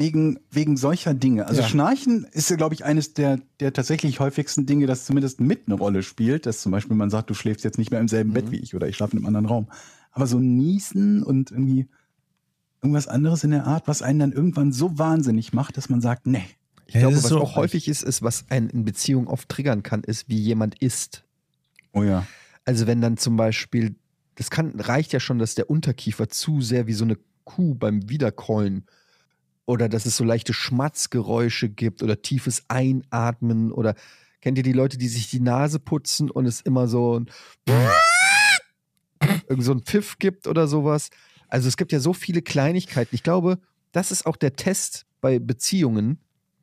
wegen, wegen solcher Dinge? Also Ja. Schnarchen ist ja, glaube ich, eines der, der tatsächlich häufigsten Dinge, das zumindest mit eine Rolle spielt. Dass zum Beispiel man sagt, du schläfst jetzt nicht mehr im selben Bett wie ich oder ich schlafe in einem anderen Raum. Aber so Niesen und irgendwie Irgendwas anderes in der Art, was einen dann irgendwann so wahnsinnig macht, dass man sagt, nee. Ich glaube, das ist was so- auch häufig ist, ist, was einen in Beziehung oft triggern kann, ist, wie jemand ist. Oh ja. Also wenn dann zum Beispiel, das kann, reicht ja schon, dass der Unterkiefer zu sehr wie so eine Kuh beim Wiederkäuen oder dass es so leichte Schmatzgeräusche gibt oder tiefes Einatmen oder kennt ihr die Leute, die sich die Nase putzen und es immer so ein irgend so ein Pfiff gibt oder sowas. Also es gibt ja so viele Kleinigkeiten. Ich glaube, das ist auch der Test bei Beziehungen,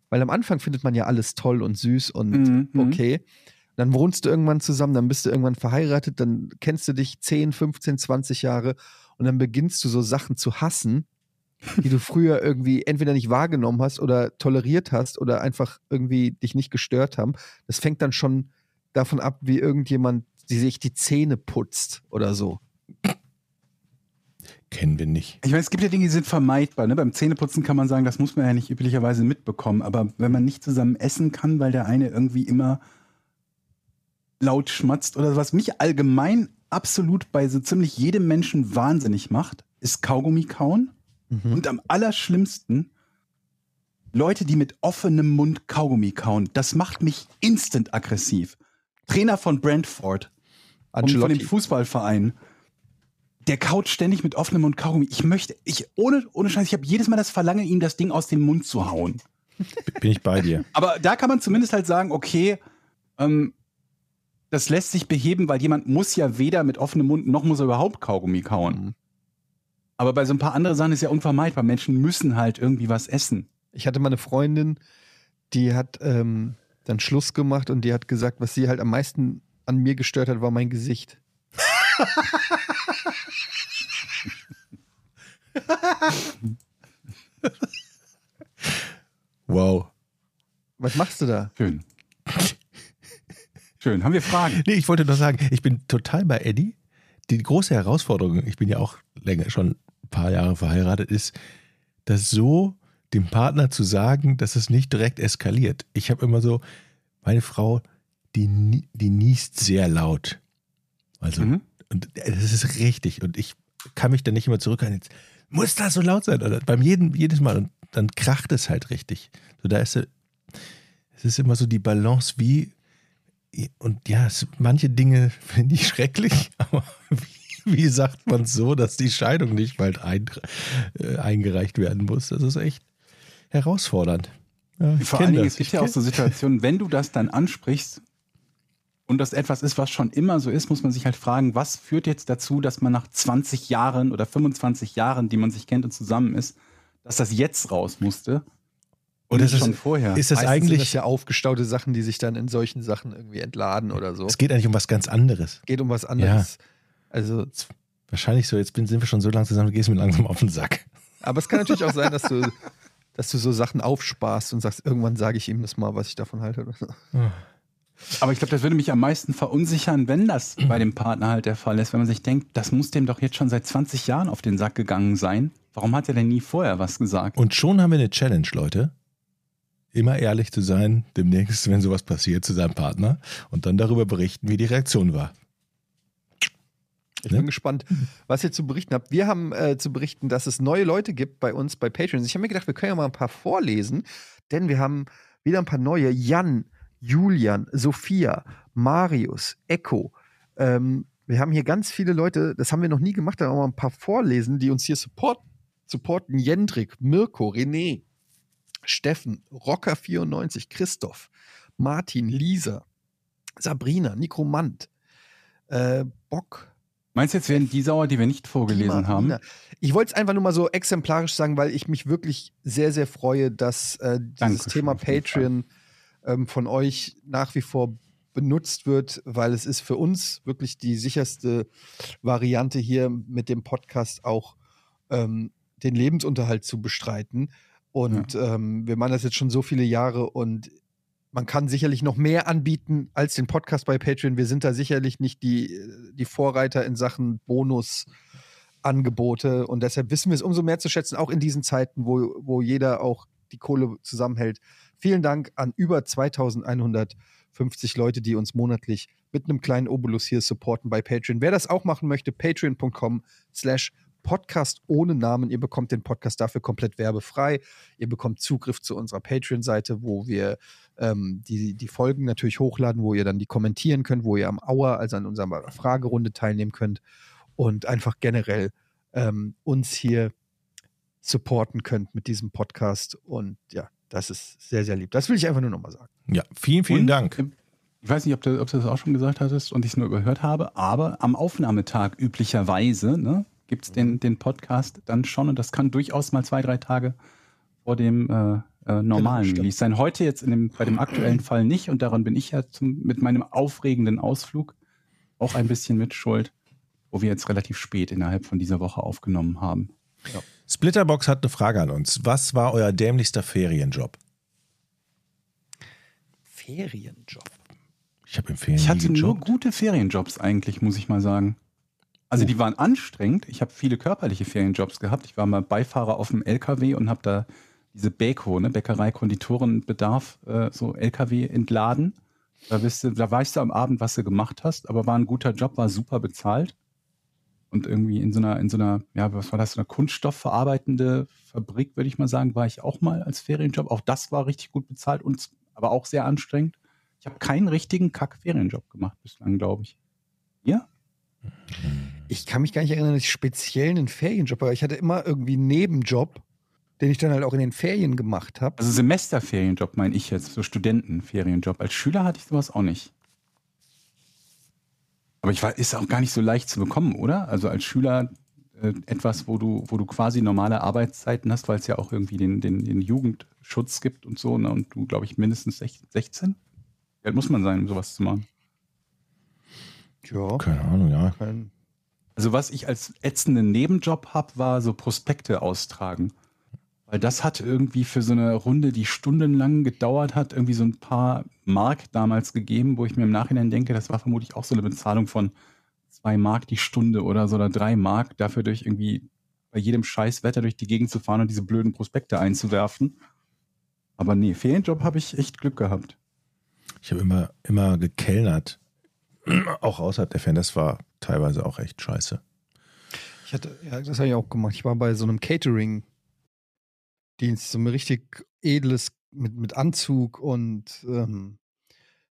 weil am Anfang findet man ja alles toll und süß und Mhm, mhm. okay. Dann wohnst du irgendwann zusammen, dann bist du irgendwann verheiratet, dann kennst du dich 10, 15, 20 Jahre und dann beginnst du so Sachen zu hassen, die du früher irgendwie entweder nicht wahrgenommen hast oder toleriert hast oder einfach irgendwie dich nicht gestört haben. Das fängt dann schon davon ab, wie irgendjemand die sich die Zähne putzt oder so. Kennen wir nicht. Ich meine, es gibt ja Dinge, die sind vermeidbar. Ne? Beim Zähneputzen kann man sagen, das muss man ja nicht üblicherweise mitbekommen. Aber wenn man nicht zusammen essen kann, weil der eine irgendwie immer laut schmatzt oder was mich allgemein absolut bei so ziemlich jedem Menschen wahnsinnig macht, ist Kaugummi kauen. Mhm. Und am allerschlimmsten Leute, die mit offenem Mund Kaugummi kauen. Das macht mich instant aggressiv. Trainer von Brentford, und von dem Ancelotti. Fußballverein. Der kaut ständig mit offenem Mund Kaugummi. Ich möchte, ich, ohne, ohne Scheiß, ich habe jedes Mal das Verlangen, ihm das Ding aus dem Mund zu hauen. Bin ich bei dir. Aber da kann man zumindest halt sagen, okay, ähm, das lässt sich beheben, weil jemand muss ja weder mit offenem Mund noch muss er überhaupt Kaugummi kauen. Mhm. Aber bei so ein paar anderen Sachen ist ja unvermeidbar. Menschen müssen halt irgendwie was essen. Ich hatte mal eine Freundin, die hat ähm, dann Schluss gemacht und die hat gesagt, was sie halt am meisten an mir gestört hat, war mein Gesicht. Wow. Was machst du da? Schön. Schön. Haben wir Fragen? Nee, ich wollte nur sagen, ich bin total bei Eddie. Die große Herausforderung, ich bin ja auch länger, schon paar Jahre verheiratet, ist, das so dem Partner zu sagen, dass es nicht direkt eskaliert. Ich habe immer so, meine Frau, die, die niest sehr laut. Also, Mhm. und das ist richtig. Und ich kann mich dann nicht immer zurückhalten. Jetzt muss das so laut sein? Oder beim jeden, jedes Mal. Und dann kracht es halt richtig. So, da ist es ist immer so die Balance wie, und ja, es, manche Dinge [LAUGHS] finde ich schrecklich, [LAUGHS] aber wie, [LAUGHS] wie sagt man es so, dass die Scheidung nicht bald ein, äh, eingereicht werden muss? Das ist echt herausfordernd. Ja, ich Vor allen Dingen, es gibt ja auch so Situationen, wenn du das dann ansprichst und das etwas ist, was schon immer so ist, muss man sich halt fragen, was führt jetzt dazu, dass man nach 20 Jahren oder 25 Jahren, die man sich kennt und zusammen ist, dass das jetzt raus musste Und das schon ist, vorher. ist das Meistens eigentlich, das ja aufgestaute Sachen, die sich dann in solchen Sachen irgendwie entladen oder so. es geht eigentlich um was ganz anderes. geht um was anderes. Also, Wahrscheinlich so, jetzt bin, sind wir schon so lange zusammen, du gehst mir langsam auf den Sack. aber es kann natürlich auch sein, dass du, [LAUGHS] dass du so Sachen aufsparst und sagst, irgendwann sage ich ihm das mal, was ich davon halte. Oder so. Aber ich glaube, das würde mich am meisten verunsichern, wenn das bei dem Partner halt der Fall ist, wenn man sich denkt, das muss dem doch jetzt schon seit 20 Jahren auf den Sack gegangen sein. Warum hat er denn nie vorher was gesagt? Und schon haben wir eine Challenge, Leute. Immer ehrlich zu sein, demnächst, wenn sowas passiert, zu seinem Partner und dann darüber berichten, wie die Reaktion war. Ich Ne? bin gespannt, was ihr zu berichten habt. Wir haben äh, zu berichten, dass es neue Leute gibt bei uns bei Patreon. Ich habe mir gedacht, wir können ja mal ein paar vorlesen, denn wir haben wieder ein paar neue. Jan, Julian, Sophia, Marius, Echo. Ähm, wir haben hier ganz viele Leute, das haben wir noch nie gemacht, da auch mal ein paar vorlesen, die uns hier support, supporten. Jendrik, Mirko, René, Steffen, Rocker94, Christoph, Martin, Lisa, Sabrina, Nikromant, äh, Bock, Meinst du, jetzt werden die sauer, die wir nicht vorgelesen Dima, haben? Ich wollte es einfach nur mal so exemplarisch sagen, weil ich mich wirklich sehr, sehr freue, dass äh, dieses Dankeschön, Thema Patreon ähm, von euch nach wie vor benutzt wird, weil es ist für uns wirklich die sicherste Variante hier mit dem Podcast auch ähm, den Lebensunterhalt zu bestreiten. Und ähm, wir machen das jetzt schon so viele Jahre und man kann sicherlich noch mehr anbieten als den Podcast bei Patreon. Wir sind da sicherlich nicht die, die Vorreiter in Sachen Bonusangebote und deshalb wissen wir es umso mehr zu schätzen, auch in diesen Zeiten, wo, wo jeder auch die Kohle zusammenhält. Vielen Dank an über 2150 Leute, die uns monatlich mit einem kleinen Obolus hier supporten bei Patreon. Wer das auch machen möchte, patreon.com slash Podcast ohne Namen. Ihr bekommt den Podcast dafür komplett werbefrei. Ihr bekommt Zugriff zu unserer Patreon-Seite, wo wir ähm, die, die Folgen natürlich hochladen, wo ihr dann die kommentieren könnt, wo ihr am Hour, also an unserer Fragerunde teilnehmen könnt und einfach generell ähm, uns hier supporten könnt mit diesem Podcast. Und ja, das ist sehr, sehr lieb. Das will ich einfach nur nochmal sagen. Ja, vielen, vielen Und, Dank. Ich weiß nicht, ob du, ob du das auch schon gesagt hattest und ich es nur überhört habe, aber am Aufnahmetag üblicherweise ne, gibt es den, den Podcast dann schon und das kann durchaus mal zwei, drei Tage vor dem äh, äh, normalen stimmt. Release sein. Heute jetzt in dem, bei dem aktuellen Fall nicht und daran bin ich ja zum, mit meinem aufregenden Ausflug auch ein bisschen mit schuld, wo wir jetzt relativ spät innerhalb von dieser Woche aufgenommen haben. Splitterbox hat eine Frage an uns. Was war euer dämlichster Ferienjob? Ferienjob. Ich habe im Ferien Ich hatte nur gute Ferienjobs eigentlich, muss ich mal sagen. Also die waren anstrengend. Ich habe viele körperliche Ferienjobs gehabt. Ich war mal Beifahrer auf dem LKW und habe da diese Beko, ne, Bäckerei, Konditorenbedarf, äh, so LKW entladen. Da, wisst du, da weißt du am Abend, was du gemacht hast, aber war ein guter Job, war super bezahlt. Und irgendwie in so einer, in so einer, ja, was war das, so einer kunststoffverarbeitende Fabrik, würde ich mal sagen, war ich auch mal als Ferienjob. Auch das war richtig gut bezahlt und aber auch sehr anstrengend. Ich habe keinen richtigen Kack-Ferienjob gemacht bislang, glaube ich. Ja? Ich kann mich gar nicht erinnern, dass ich speziell einen Ferienjob habe. Ich hatte immer irgendwie einen Nebenjob, den ich dann halt auch in den Ferien gemacht habe. Also Semesterferienjob meine ich jetzt, so Studentenferienjob. Als Schüler hatte ich sowas auch nicht. Aber ich war, ist auch gar nicht so leicht zu bekommen, oder? Also als Schüler äh, etwas, wo du, wo du quasi normale Arbeitszeiten hast, weil es ja auch irgendwie den, den, den Jugendschutz gibt und so, ne? Und du, glaube ich, mindestens 16? 16? Wie alt muss man sein, um sowas zu machen? Ja. Keine Ahnung, ja. Kein, Also was ich als ätzenden Nebenjob habe, war so Prospekte austragen. Weil das hat irgendwie für so eine Runde, die stundenlang gedauert hat, irgendwie so ein paar Mark damals gegeben, wo ich mir im Nachhinein denke, das war vermutlich auch so eine Bezahlung von zwei Mark die Stunde oder so oder drei Mark, dafür durch irgendwie bei jedem scheiß Wetter durch die Gegend zu fahren und diese blöden Prospekte einzuwerfen. Aber nee, Ferienjob habe ich echt Glück gehabt. Ich habe immer, immer gekellnert. [CLEARS THROAT] Auch außerhalb der Fan. Das war teilweise auch echt scheiße. ich hatte, ja, das habe ich auch gemacht. Ich war bei so einem Catering-Dienst, so ein richtig edles mit, mit Anzug und ähm,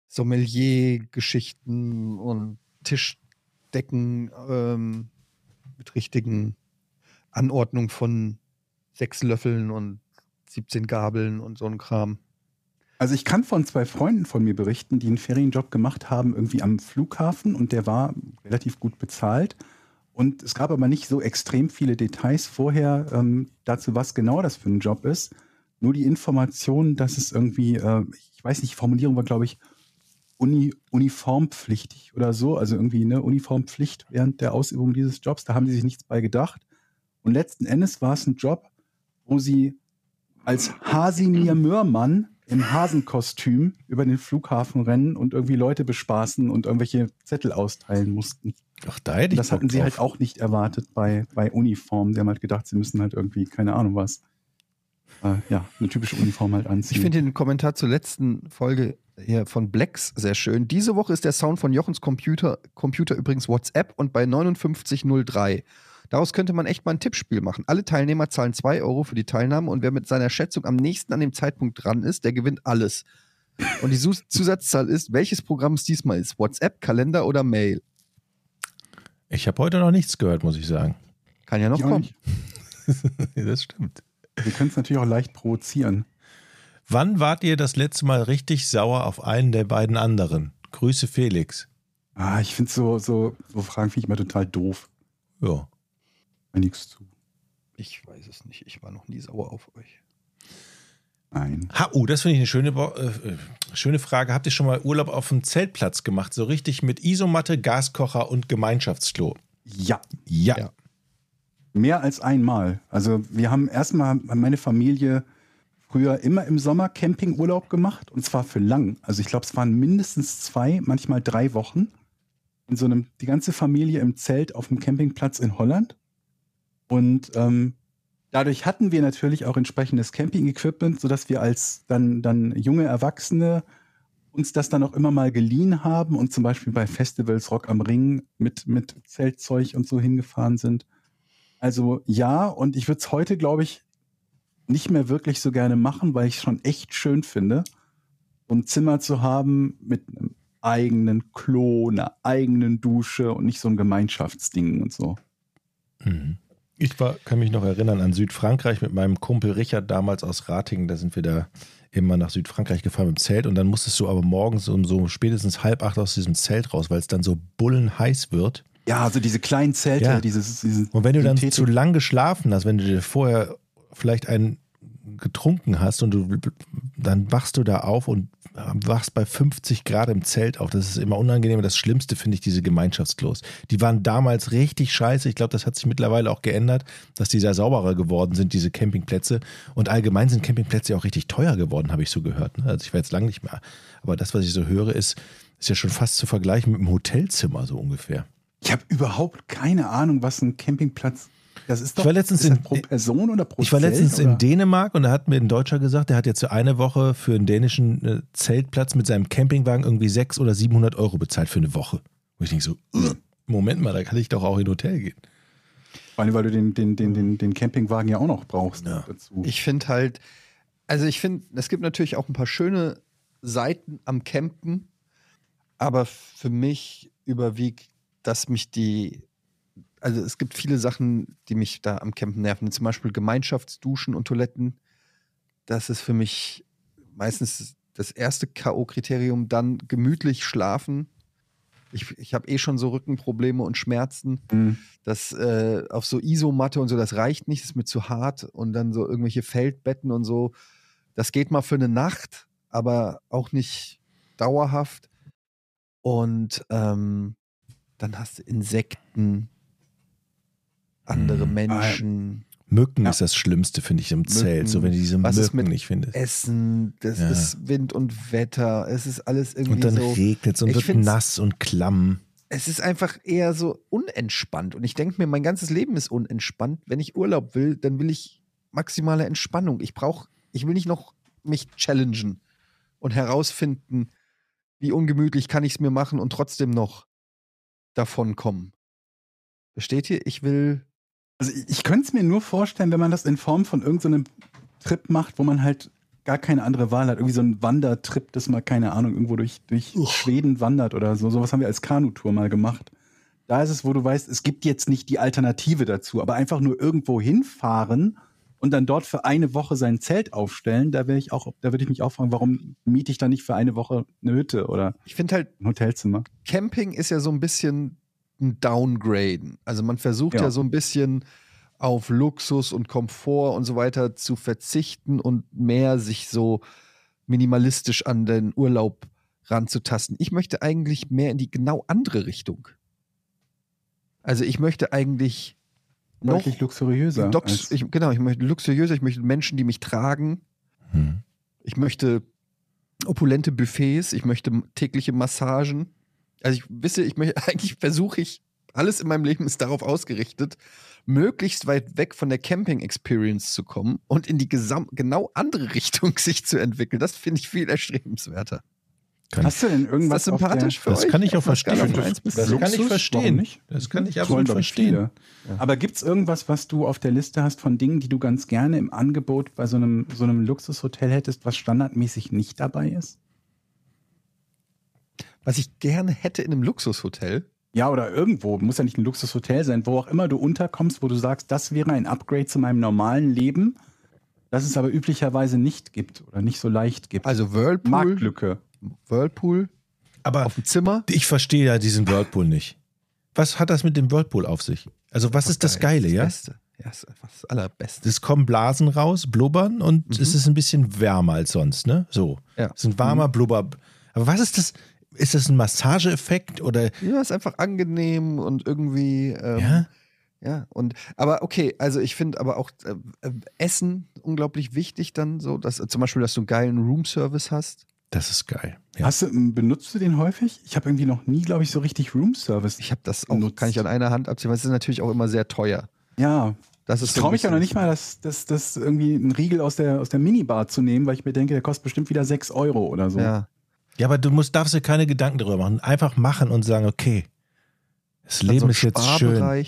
Sommelier-Geschichten und Tischdecken ähm, mit richtigen Anordnung von sechs Löffeln und 17 Gabeln und so ein Kram. Also ich kann von zwei Freunden von mir berichten, die einen Ferienjob gemacht haben, irgendwie am Flughafen und der war relativ gut bezahlt. Und es gab aber nicht so extrem viele Details vorher ähm, dazu, was genau das für ein Job ist. Nur die Information, dass es irgendwie, äh, ich weiß nicht, die Formulierung war, glaube ich, Uni, uniformpflichtig oder so, also irgendwie eine Uniformpflicht während der Ausübung dieses Jobs. Da haben sie sich nichts bei gedacht. Und letzten Endes war es ein Job, wo sie als Hasimir Möhrmann im Hasenkostüm über den Flughafen rennen und irgendwie Leute bespaßen und irgendwelche Zettel austeilen mussten. Ach, da hätte ich Das hatten sie drauf. halt auch nicht erwartet bei, bei Uniformen. Sie haben halt gedacht, sie müssen halt irgendwie, keine Ahnung was, äh, ja, eine typische Uniform halt anziehen. Ich finde den Kommentar zur letzten Folge hier von Blacks sehr schön. Diese Woche ist der Sound von Jochens Computer, Computer übrigens WhatsApp und bei 5903. Daraus könnte man echt mal ein Tippspiel machen. Alle Teilnehmer zahlen 2 Euro für die Teilnahme und wer mit seiner Schätzung am nächsten an dem Zeitpunkt dran ist, der gewinnt alles. Und die [LAUGHS] Zusatzzahl ist, welches Programm es diesmal ist. WhatsApp, Kalender oder Mail. Ich habe heute noch nichts gehört, muss ich sagen. Kann ja noch Ich kommen. [LAUGHS] das stimmt. Wir können es natürlich auch leicht provozieren. Wann wart ihr das letzte Mal richtig sauer auf einen der beiden anderen? Grüße Felix. Ah, ich finde so, so, so Fragen finde ich immer total doof. Ja. Mir nichts zu. Ich weiß es nicht. Ich war noch nie sauer auf euch. Nein. Ha, oh, das finde ich eine schöne, äh, äh, schöne Frage. Habt ihr schon mal Urlaub auf dem Zeltplatz gemacht? So richtig mit Isomatte, Gaskocher und Gemeinschaftsklo? Ja. Ja. Ja. Mehr als einmal. Also wir haben erstmal meine Familie früher immer im Sommer Campingurlaub gemacht und zwar für lang. Also ich glaube, es waren mindestens zwei, manchmal drei Wochen in so einem, die ganze Familie im Zelt auf dem Campingplatz in Holland. Und ähm, dadurch hatten wir natürlich auch entsprechendes Camping-Equipment, sodass wir als dann, dann junge Erwachsene uns das dann auch immer mal geliehen haben und zum Beispiel bei Festivals Rock am Ring mit, mit Zeltzeug und so hingefahren sind. Also ja, und ich würde es heute, glaube ich, nicht mehr wirklich so gerne machen, weil ich es schon echt schön finde, so ein Zimmer zu haben mit einem eigenen Klo, einer eigenen Dusche und nicht so ein Gemeinschaftsding und so. Mhm. Ich war, kann mich noch erinnern an Südfrankreich mit meinem Kumpel Richard damals aus Ratingen. Da sind wir da immer nach Südfrankreich gefahren mit dem Zelt und dann musstest du aber morgens um so spätestens halb acht aus diesem Zelt raus, weil es dann so bullenheiß wird. Ja, also diese kleinen Zelte, Ja. dieses, dieses Und wenn du dann Synthetik- zu lang geschlafen hast, wenn du dir vorher vielleicht einen getrunken hast und du dann wachst du da auf und wachst bei 50 Grad im Zelt auf. Das ist immer unangenehm. Das Schlimmste finde ich diese Gemeinschaftsklos. Die waren damals richtig scheiße. Ich glaube, das hat sich mittlerweile auch geändert, dass die sehr sauberer geworden sind, diese Campingplätze. Und allgemein sind Campingplätze auch richtig teuer geworden, habe ich so gehört. ne? Also ich war jetzt lange nicht mehr. Aber das, was ich so höre, ist, ist ja schon fast zu vergleichen mit einem Hotelzimmer so ungefähr. Ich habe überhaupt keine Ahnung, was ein Campingplatz. Das ist doch. war letztens ist das in- pro Person oder pro Ich war Zelt, letztens oder? in Dänemark und da hat mir ein Deutscher gesagt, der hat jetzt so eine Woche für einen dänischen äh, Zeltplatz mit seinem Campingwagen irgendwie 600 oder 700 Euro bezahlt für eine Woche. Wo ich denke so, "Ugh, Moment mal, da kann ich doch auch in ein Hotel gehen. Vor allem, weil du den, den, den, den, den Campingwagen ja auch noch brauchst Ja. dazu. Ich finde halt, also ich finde, es gibt natürlich auch ein paar schöne Seiten am Campen, aber für mich überwiegt, dass mich die, also es gibt viele Sachen, die mich da am Campen nerven. Zum Beispiel Gemeinschaftsduschen und Toiletten. Das ist für mich meistens das erste K.O.-Kriterium. Dann gemütlich schlafen. Ich, ich habe eh schon so Rückenprobleme und Schmerzen Hm. das äh, auf so Isomatte und so, das reicht nicht, das ist mir zu hart und dann so irgendwelche Feldbetten und so, das geht mal für eine Nacht, aber auch nicht dauerhaft. Und ähm, dann hast du Insekten, andere Mhm. Menschen, Mücken Ja. ist das Schlimmste, finde ich, im Zelt. So, wenn du diese Was ist Mücken mit nicht findest. Essen, das Ja. ist Wind und Wetter, es ist alles irgendwie Und dann so. regnet es und Ich wird nass und klamm. es ist einfach eher so unentspannt. Und ich denke mir, mein ganzes Leben ist unentspannt. Wenn ich Urlaub will, dann will ich maximale Entspannung. Ich brauche, ich will nicht noch mich challengen und herausfinden, wie ungemütlich kann ich es mir machen und trotzdem noch davon kommen. Versteht ihr? Ich will. Also ich, ich könnte es mir nur vorstellen, wenn man das in Form von irgendeinem Trip macht, wo man halt gar keine andere Wahl hat. Irgendwie so ein Wandertrip, das mal, keine Ahnung, irgendwo durch, durch Schweden wandert oder so. Sowas haben wir als Kanutour mal gemacht. Da ist es, wo du weißt, es gibt jetzt nicht die Alternative dazu, aber einfach nur irgendwo hinfahren und dann dort für eine Woche sein Zelt aufstellen, da wäre ich auch, da würde ich mich auch fragen, warum miete ich da nicht für eine Woche eine Hütte oder Ich finde halt, ein Hotelzimmer? Camping ist ja so ein bisschen Downgraden. Also man versucht ja, Ja. so ein bisschen auf Luxus und Komfort und so weiter zu verzichten und mehr sich so minimalistisch an den Urlaub ranzutasten. Ich möchte eigentlich mehr in die genau andere Richtung. Also ich möchte eigentlich noch Deutlich luxuriöser. Dox, ich, genau, ich möchte luxuriöser, ich möchte Menschen, die mich tragen. Hm. Ich möchte opulente Buffets, ich möchte tägliche Massagen. Also ich wisse, ich möchte, [LAUGHS] eigentlich versuche ich, alles in meinem Leben ist darauf ausgerichtet, möglichst weit weg von der Camping-Experience zu kommen und in die gesam genau andere [LAUGHS] Richtung sich zu entwickeln. Das finde ich viel erstrebenswerter. Kann Hast du denn Ist irgendwas das sympathisch für Das euch? kann ich auch verstehen. bis Das zehn? kann ich Luxus? verstehen. Das kann ich Das absolut verstehen. Aber gibt es irgendwas, was du auf der Liste hast von Dingen, die du ganz gerne im Angebot bei so einem, so einem Luxushotel hättest, was standardmäßig nicht dabei ist? Was ich gerne hätte in einem Luxushotel, Ja, oder irgendwo, muss ja nicht ein Luxushotel sein, wo auch immer du unterkommst, wo du sagst, das wäre ein Upgrade zu meinem normalen Leben, das es aber üblicherweise nicht gibt oder nicht so leicht gibt. also Whirlpool, Marktlücke. Whirlpool Aber auf dem Zimmer. ich verstehe ja diesen Whirlpool nicht. Was hat das mit dem Whirlpool auf sich? Also was ist das Geile, ja? Das Beste. Ja, das ist einfach das Allerbeste. Es kommen Blasen raus, blubbern und Mhm. es ist ein bisschen wärmer als sonst, ne? So. Ja. Es ist ein warmer Blubber. Aber was ist das? Ist das ein Massageeffekt oder Ja, ist einfach angenehm und irgendwie. Ähm, ja? Ja, und aber okay, also ich finde aber auch äh, äh, Essen unglaublich wichtig dann so, dass zum Beispiel, dass du einen geilen Roomservice hast. Das ist geil. Ja. Hast du, benutzt du den häufig? Ich habe irgendwie noch nie, glaube ich, so richtig Roomservice. Ich habe das auch, Nutzt. kann ich an einer Hand abziehen, weil es ist natürlich auch immer sehr teuer. Ja, Das ich ist so traue mich ja noch nicht mal, das, das, das irgendwie einen Riegel aus der, aus der Minibar zu nehmen, weil ich mir denke, der kostet bestimmt wieder 6 Euro oder so. Ja, ja, aber du musst, darfst dir keine Gedanken darüber machen. Einfach machen und sagen, okay, das dann Leben so ist jetzt schön.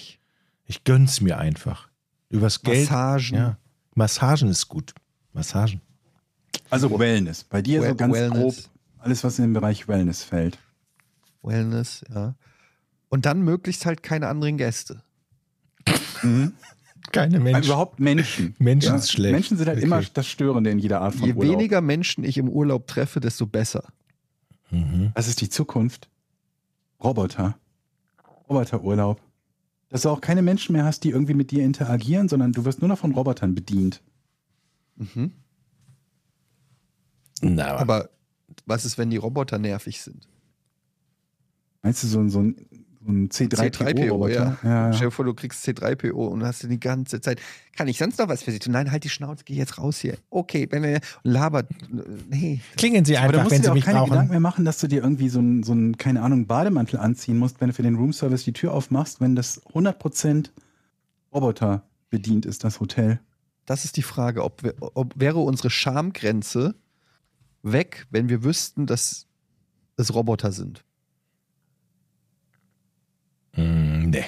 Ich gönn's mir einfach. Übers Geld. Massagen. Ja. Massagen ist gut. Massagen. Also Wellness. Bei dir so Well- ganz Wellness. grob alles, was in den Bereich Wellness fällt. Wellness, ja. Und dann möglichst halt keine anderen Gäste. [LAUGHS] Keine Also Menschen. überhaupt Menschen. [LAUGHS] Menschen ist schlecht. Menschen sind halt Okay. immer das Störende in jeder Art von Je Urlaub. weniger Menschen ich im Urlaub treffe, desto besser. Mhm. Das ist die Zukunft. Roboter. Roboterurlaub. Dass du auch keine Menschen mehr hast, die irgendwie mit dir interagieren, sondern du wirst nur noch von Robotern bedient. Mhm. Na, aber Aber was ist, wenn die Roboter nervig sind? Meinst du so, ein- so ein, ein C3PO-Roboter? ja. ja. Stell dir vor, du kriegst C3PO und hast die ganze Zeit, kann ich sonst noch was für sie tun? Nein, halt die Schnauze, geh jetzt raus hier. Okay, wenn wir und labert. Nee. klingen Sie Aber da einfach, wenn du dir Sie auch mich keine Gedanken brauchen. mehr machen, dass du dir irgendwie so einen, so einen, keine Ahnung, Bademantel anziehen musst, wenn du für den Roomservice die Tür aufmachst, wenn das 100% Roboter bedient ist, das Hotel. Das ist die Frage, ob, wir, ob wäre unsere Schamgrenze weg, wenn wir wüssten, dass es Roboter sind. Hm, nee.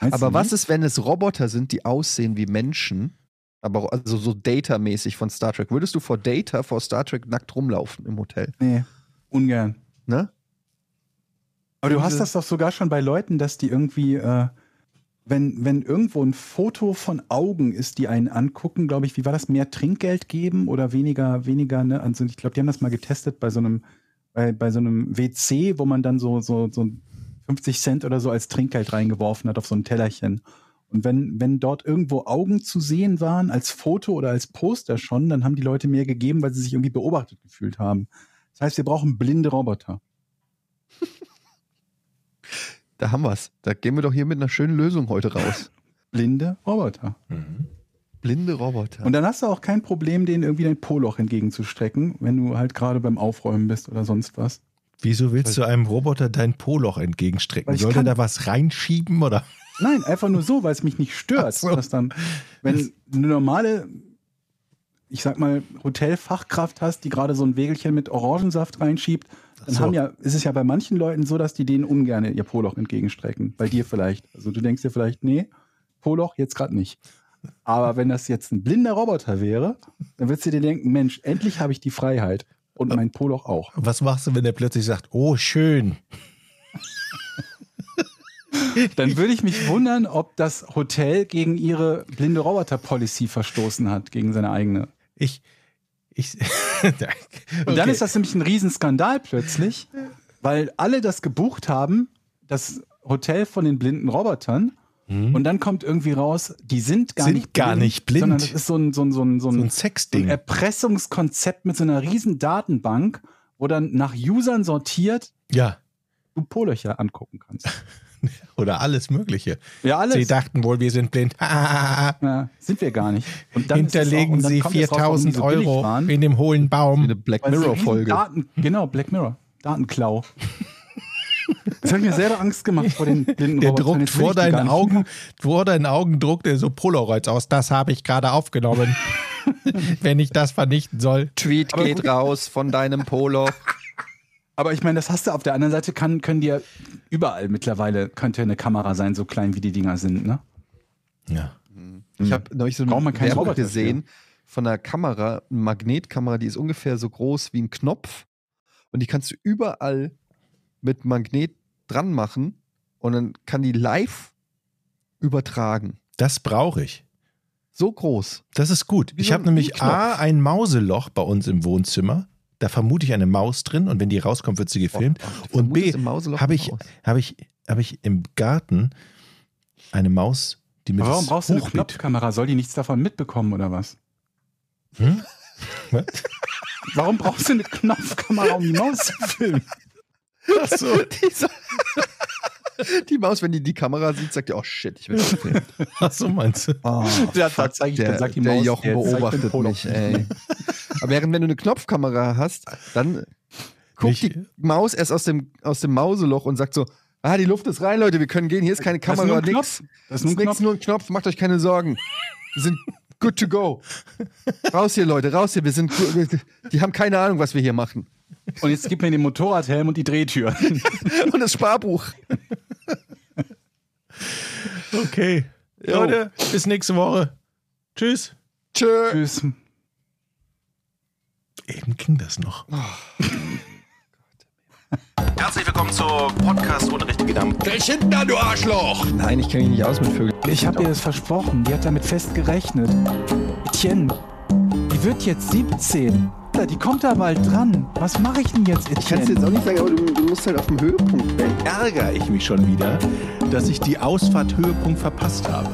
Meinst Aber was ist, wenn es Roboter sind, die aussehen wie Menschen, aber also so Data-mäßig von Star Trek? Würdest du vor Data, vor Star Trek nackt rumlaufen im Hotel? Nee, ungern. Ne? Aber du hast das doch sogar schon bei Leuten, dass die irgendwie, äh, wenn, wenn irgendwo ein Foto von Augen ist, die einen angucken, glaube ich, wie war das, mehr Trinkgeld geben oder weniger, weniger, ne? Also ich glaube, die haben das mal getestet bei so einem, bei, bei so einem WC, wo man dann so, so, so 50 Cent oder so als Trinkgeld reingeworfen hat auf so ein Tellerchen. Und wenn, wenn dort irgendwo Augen zu sehen waren, als Foto oder als Poster schon, dann haben die Leute mehr gegeben, weil sie sich irgendwie beobachtet gefühlt haben. Das heißt, wir brauchen blinde Roboter. Da haben wir's. Da gehen wir doch hier mit einer schönen Lösung heute raus. [LAUGHS] Blinde Roboter. Mhm. Blinde Roboter. Und dann hast du auch kein Problem, denen irgendwie dein Poloch entgegenzustrecken, wenn du halt gerade beim Aufräumen bist oder sonst was. Wieso willst du einem Roboter dein Poloch entgegenstrecken? Soll der da was reinschieben oder? Nein, einfach nur so, weil es mich nicht stört. So. Dass dann, wenn du eine normale, ich sag mal, Hotelfachkraft hast, die gerade so ein Wägelchen mit Orangensaft reinschiebt, dann so. haben ja, ist es ja bei manchen Leuten so, dass die denen ungern ihr Poloch entgegenstrecken. Bei dir vielleicht. Also du denkst dir vielleicht, nee, Poloch jetzt gerade nicht. Aber wenn das jetzt ein blinder Roboter wäre, dann würdest du dir denken, Mensch, endlich habe ich die Freiheit. Und mein Poloch auch. Was machst du, wenn der plötzlich sagt, oh schön? [LAUGHS] Dann würde ich mich wundern, ob das Hotel gegen ihre blinde Roboter-Policy verstoßen hat, gegen seine eigene. Ich, ich. [LAUGHS] Und dann ist das nämlich ein Riesenskandal plötzlich, weil alle das gebucht haben, das Hotel von den blinden Robotern. Und dann kommt irgendwie raus, die sind gar Sind nicht gar nicht blind. sondern das ist so ein, so ein, so ein, so ein, so ein so ein Sexding. Erpressungskonzept mit so einer riesen Datenbank, wo dann nach Usern sortiert Ja. du Polöcher angucken kannst. [LAUGHS] Oder alles Mögliche. Ja, alles. Sie dachten wohl, wir sind blind. [LAUGHS] Ja, sind wir gar nicht. Und dann auch- Hinterlegen und dann Sie kommt es raus, warum die 4000 so billig Euro waren. in dem hohlen Baum. eine Black Mirror-Folge. Genau, Black Mirror. Datenklau. Das hat mir selber Angst gemacht vor den blinden Der Robotern. druckt vor deinen Augen, vor deinen Augen druckt er so Polaroids aus. Das habe ich gerade aufgenommen. [LAUGHS] Wenn ich das vernichten soll. Tweet Aber geht gut. raus von deinem Polo. Aber ich meine, das hast du auf der anderen Seite, kann, können die ja überall mittlerweile, könnte eine Kamera sein, so klein wie die Dinger sind, ne? Ja. Ich habe neulich so Braucht eine man keinen Werbung gesehen von einer Kamera, eine Magnetkamera, die ist ungefähr so groß wie ein Knopf. Und die kannst du überall mit Magnet dran machen und dann kann die live übertragen. Das brauche ich. So groß. Das ist gut. Wie Ich so habe nämlich. A, ein Mauseloch bei uns im Wohnzimmer. Da vermute ich eine Maus drin und wenn die rauskommt, wird sie gefilmt. Oh, du und B, vermutest im Mauseloch habe ich, hab ich, hab ich im Garten eine Maus, die mir Aber warum das brauchst du eine. Knopfkamera? Soll die nichts davon mitbekommen oder was? Hm? Was? [LAUGHS] Warum brauchst du eine Knopfkamera, um die Maus zu filmen? Ach so. [LAUGHS] die, so [LAUGHS] die Maus, wenn die die Kamera sieht, sagt die, oh shit, ich will das filmen. [LAUGHS] Ach so meinst du? Oh, Ja, fuck, da zeig ich- der, dann sagt die der Maus, Jochen beobachtet mich, ey. Aber während wenn du eine Knopfkamera hast, dann guckt die Maus erst aus dem, aus dem Mauseloch und sagt so, ah, die Luft ist rein, Leute, wir können gehen, hier ist keine Das ist Kamera, ein nix. Das ist Das nur ist ein nix, Knopf. nur ein Knopf, macht euch keine Sorgen. Wir sind good to go. Raus hier, Leute, raus hier, wir sind, die haben keine Ahnung, was wir hier machen. Und jetzt gib mir den Motorradhelm und die Drehtür. [LAUGHS] Und das Sparbuch. Okay. Leute, bis nächste Woche. Tschüss. Tschö. Tschüss. Eben ging das noch. Herzlich willkommen zur Podcast ohne richtige Dampf. Nein, ich kenne mich nicht aus mit Vögeln. Ich habe ihr das versprochen. Die hat damit fest gerechnet. Etienne, die wird jetzt 17. Die kommt da bald dran. Was mache ich denn jetzt, Ich kann es Etienne? jetzt auch nicht sagen, aber du, du musst halt auf dem Höhepunkt weg. Ärgere ich mich schon wieder, dass ich die Ausfahrt Höhepunkt verpasst habe.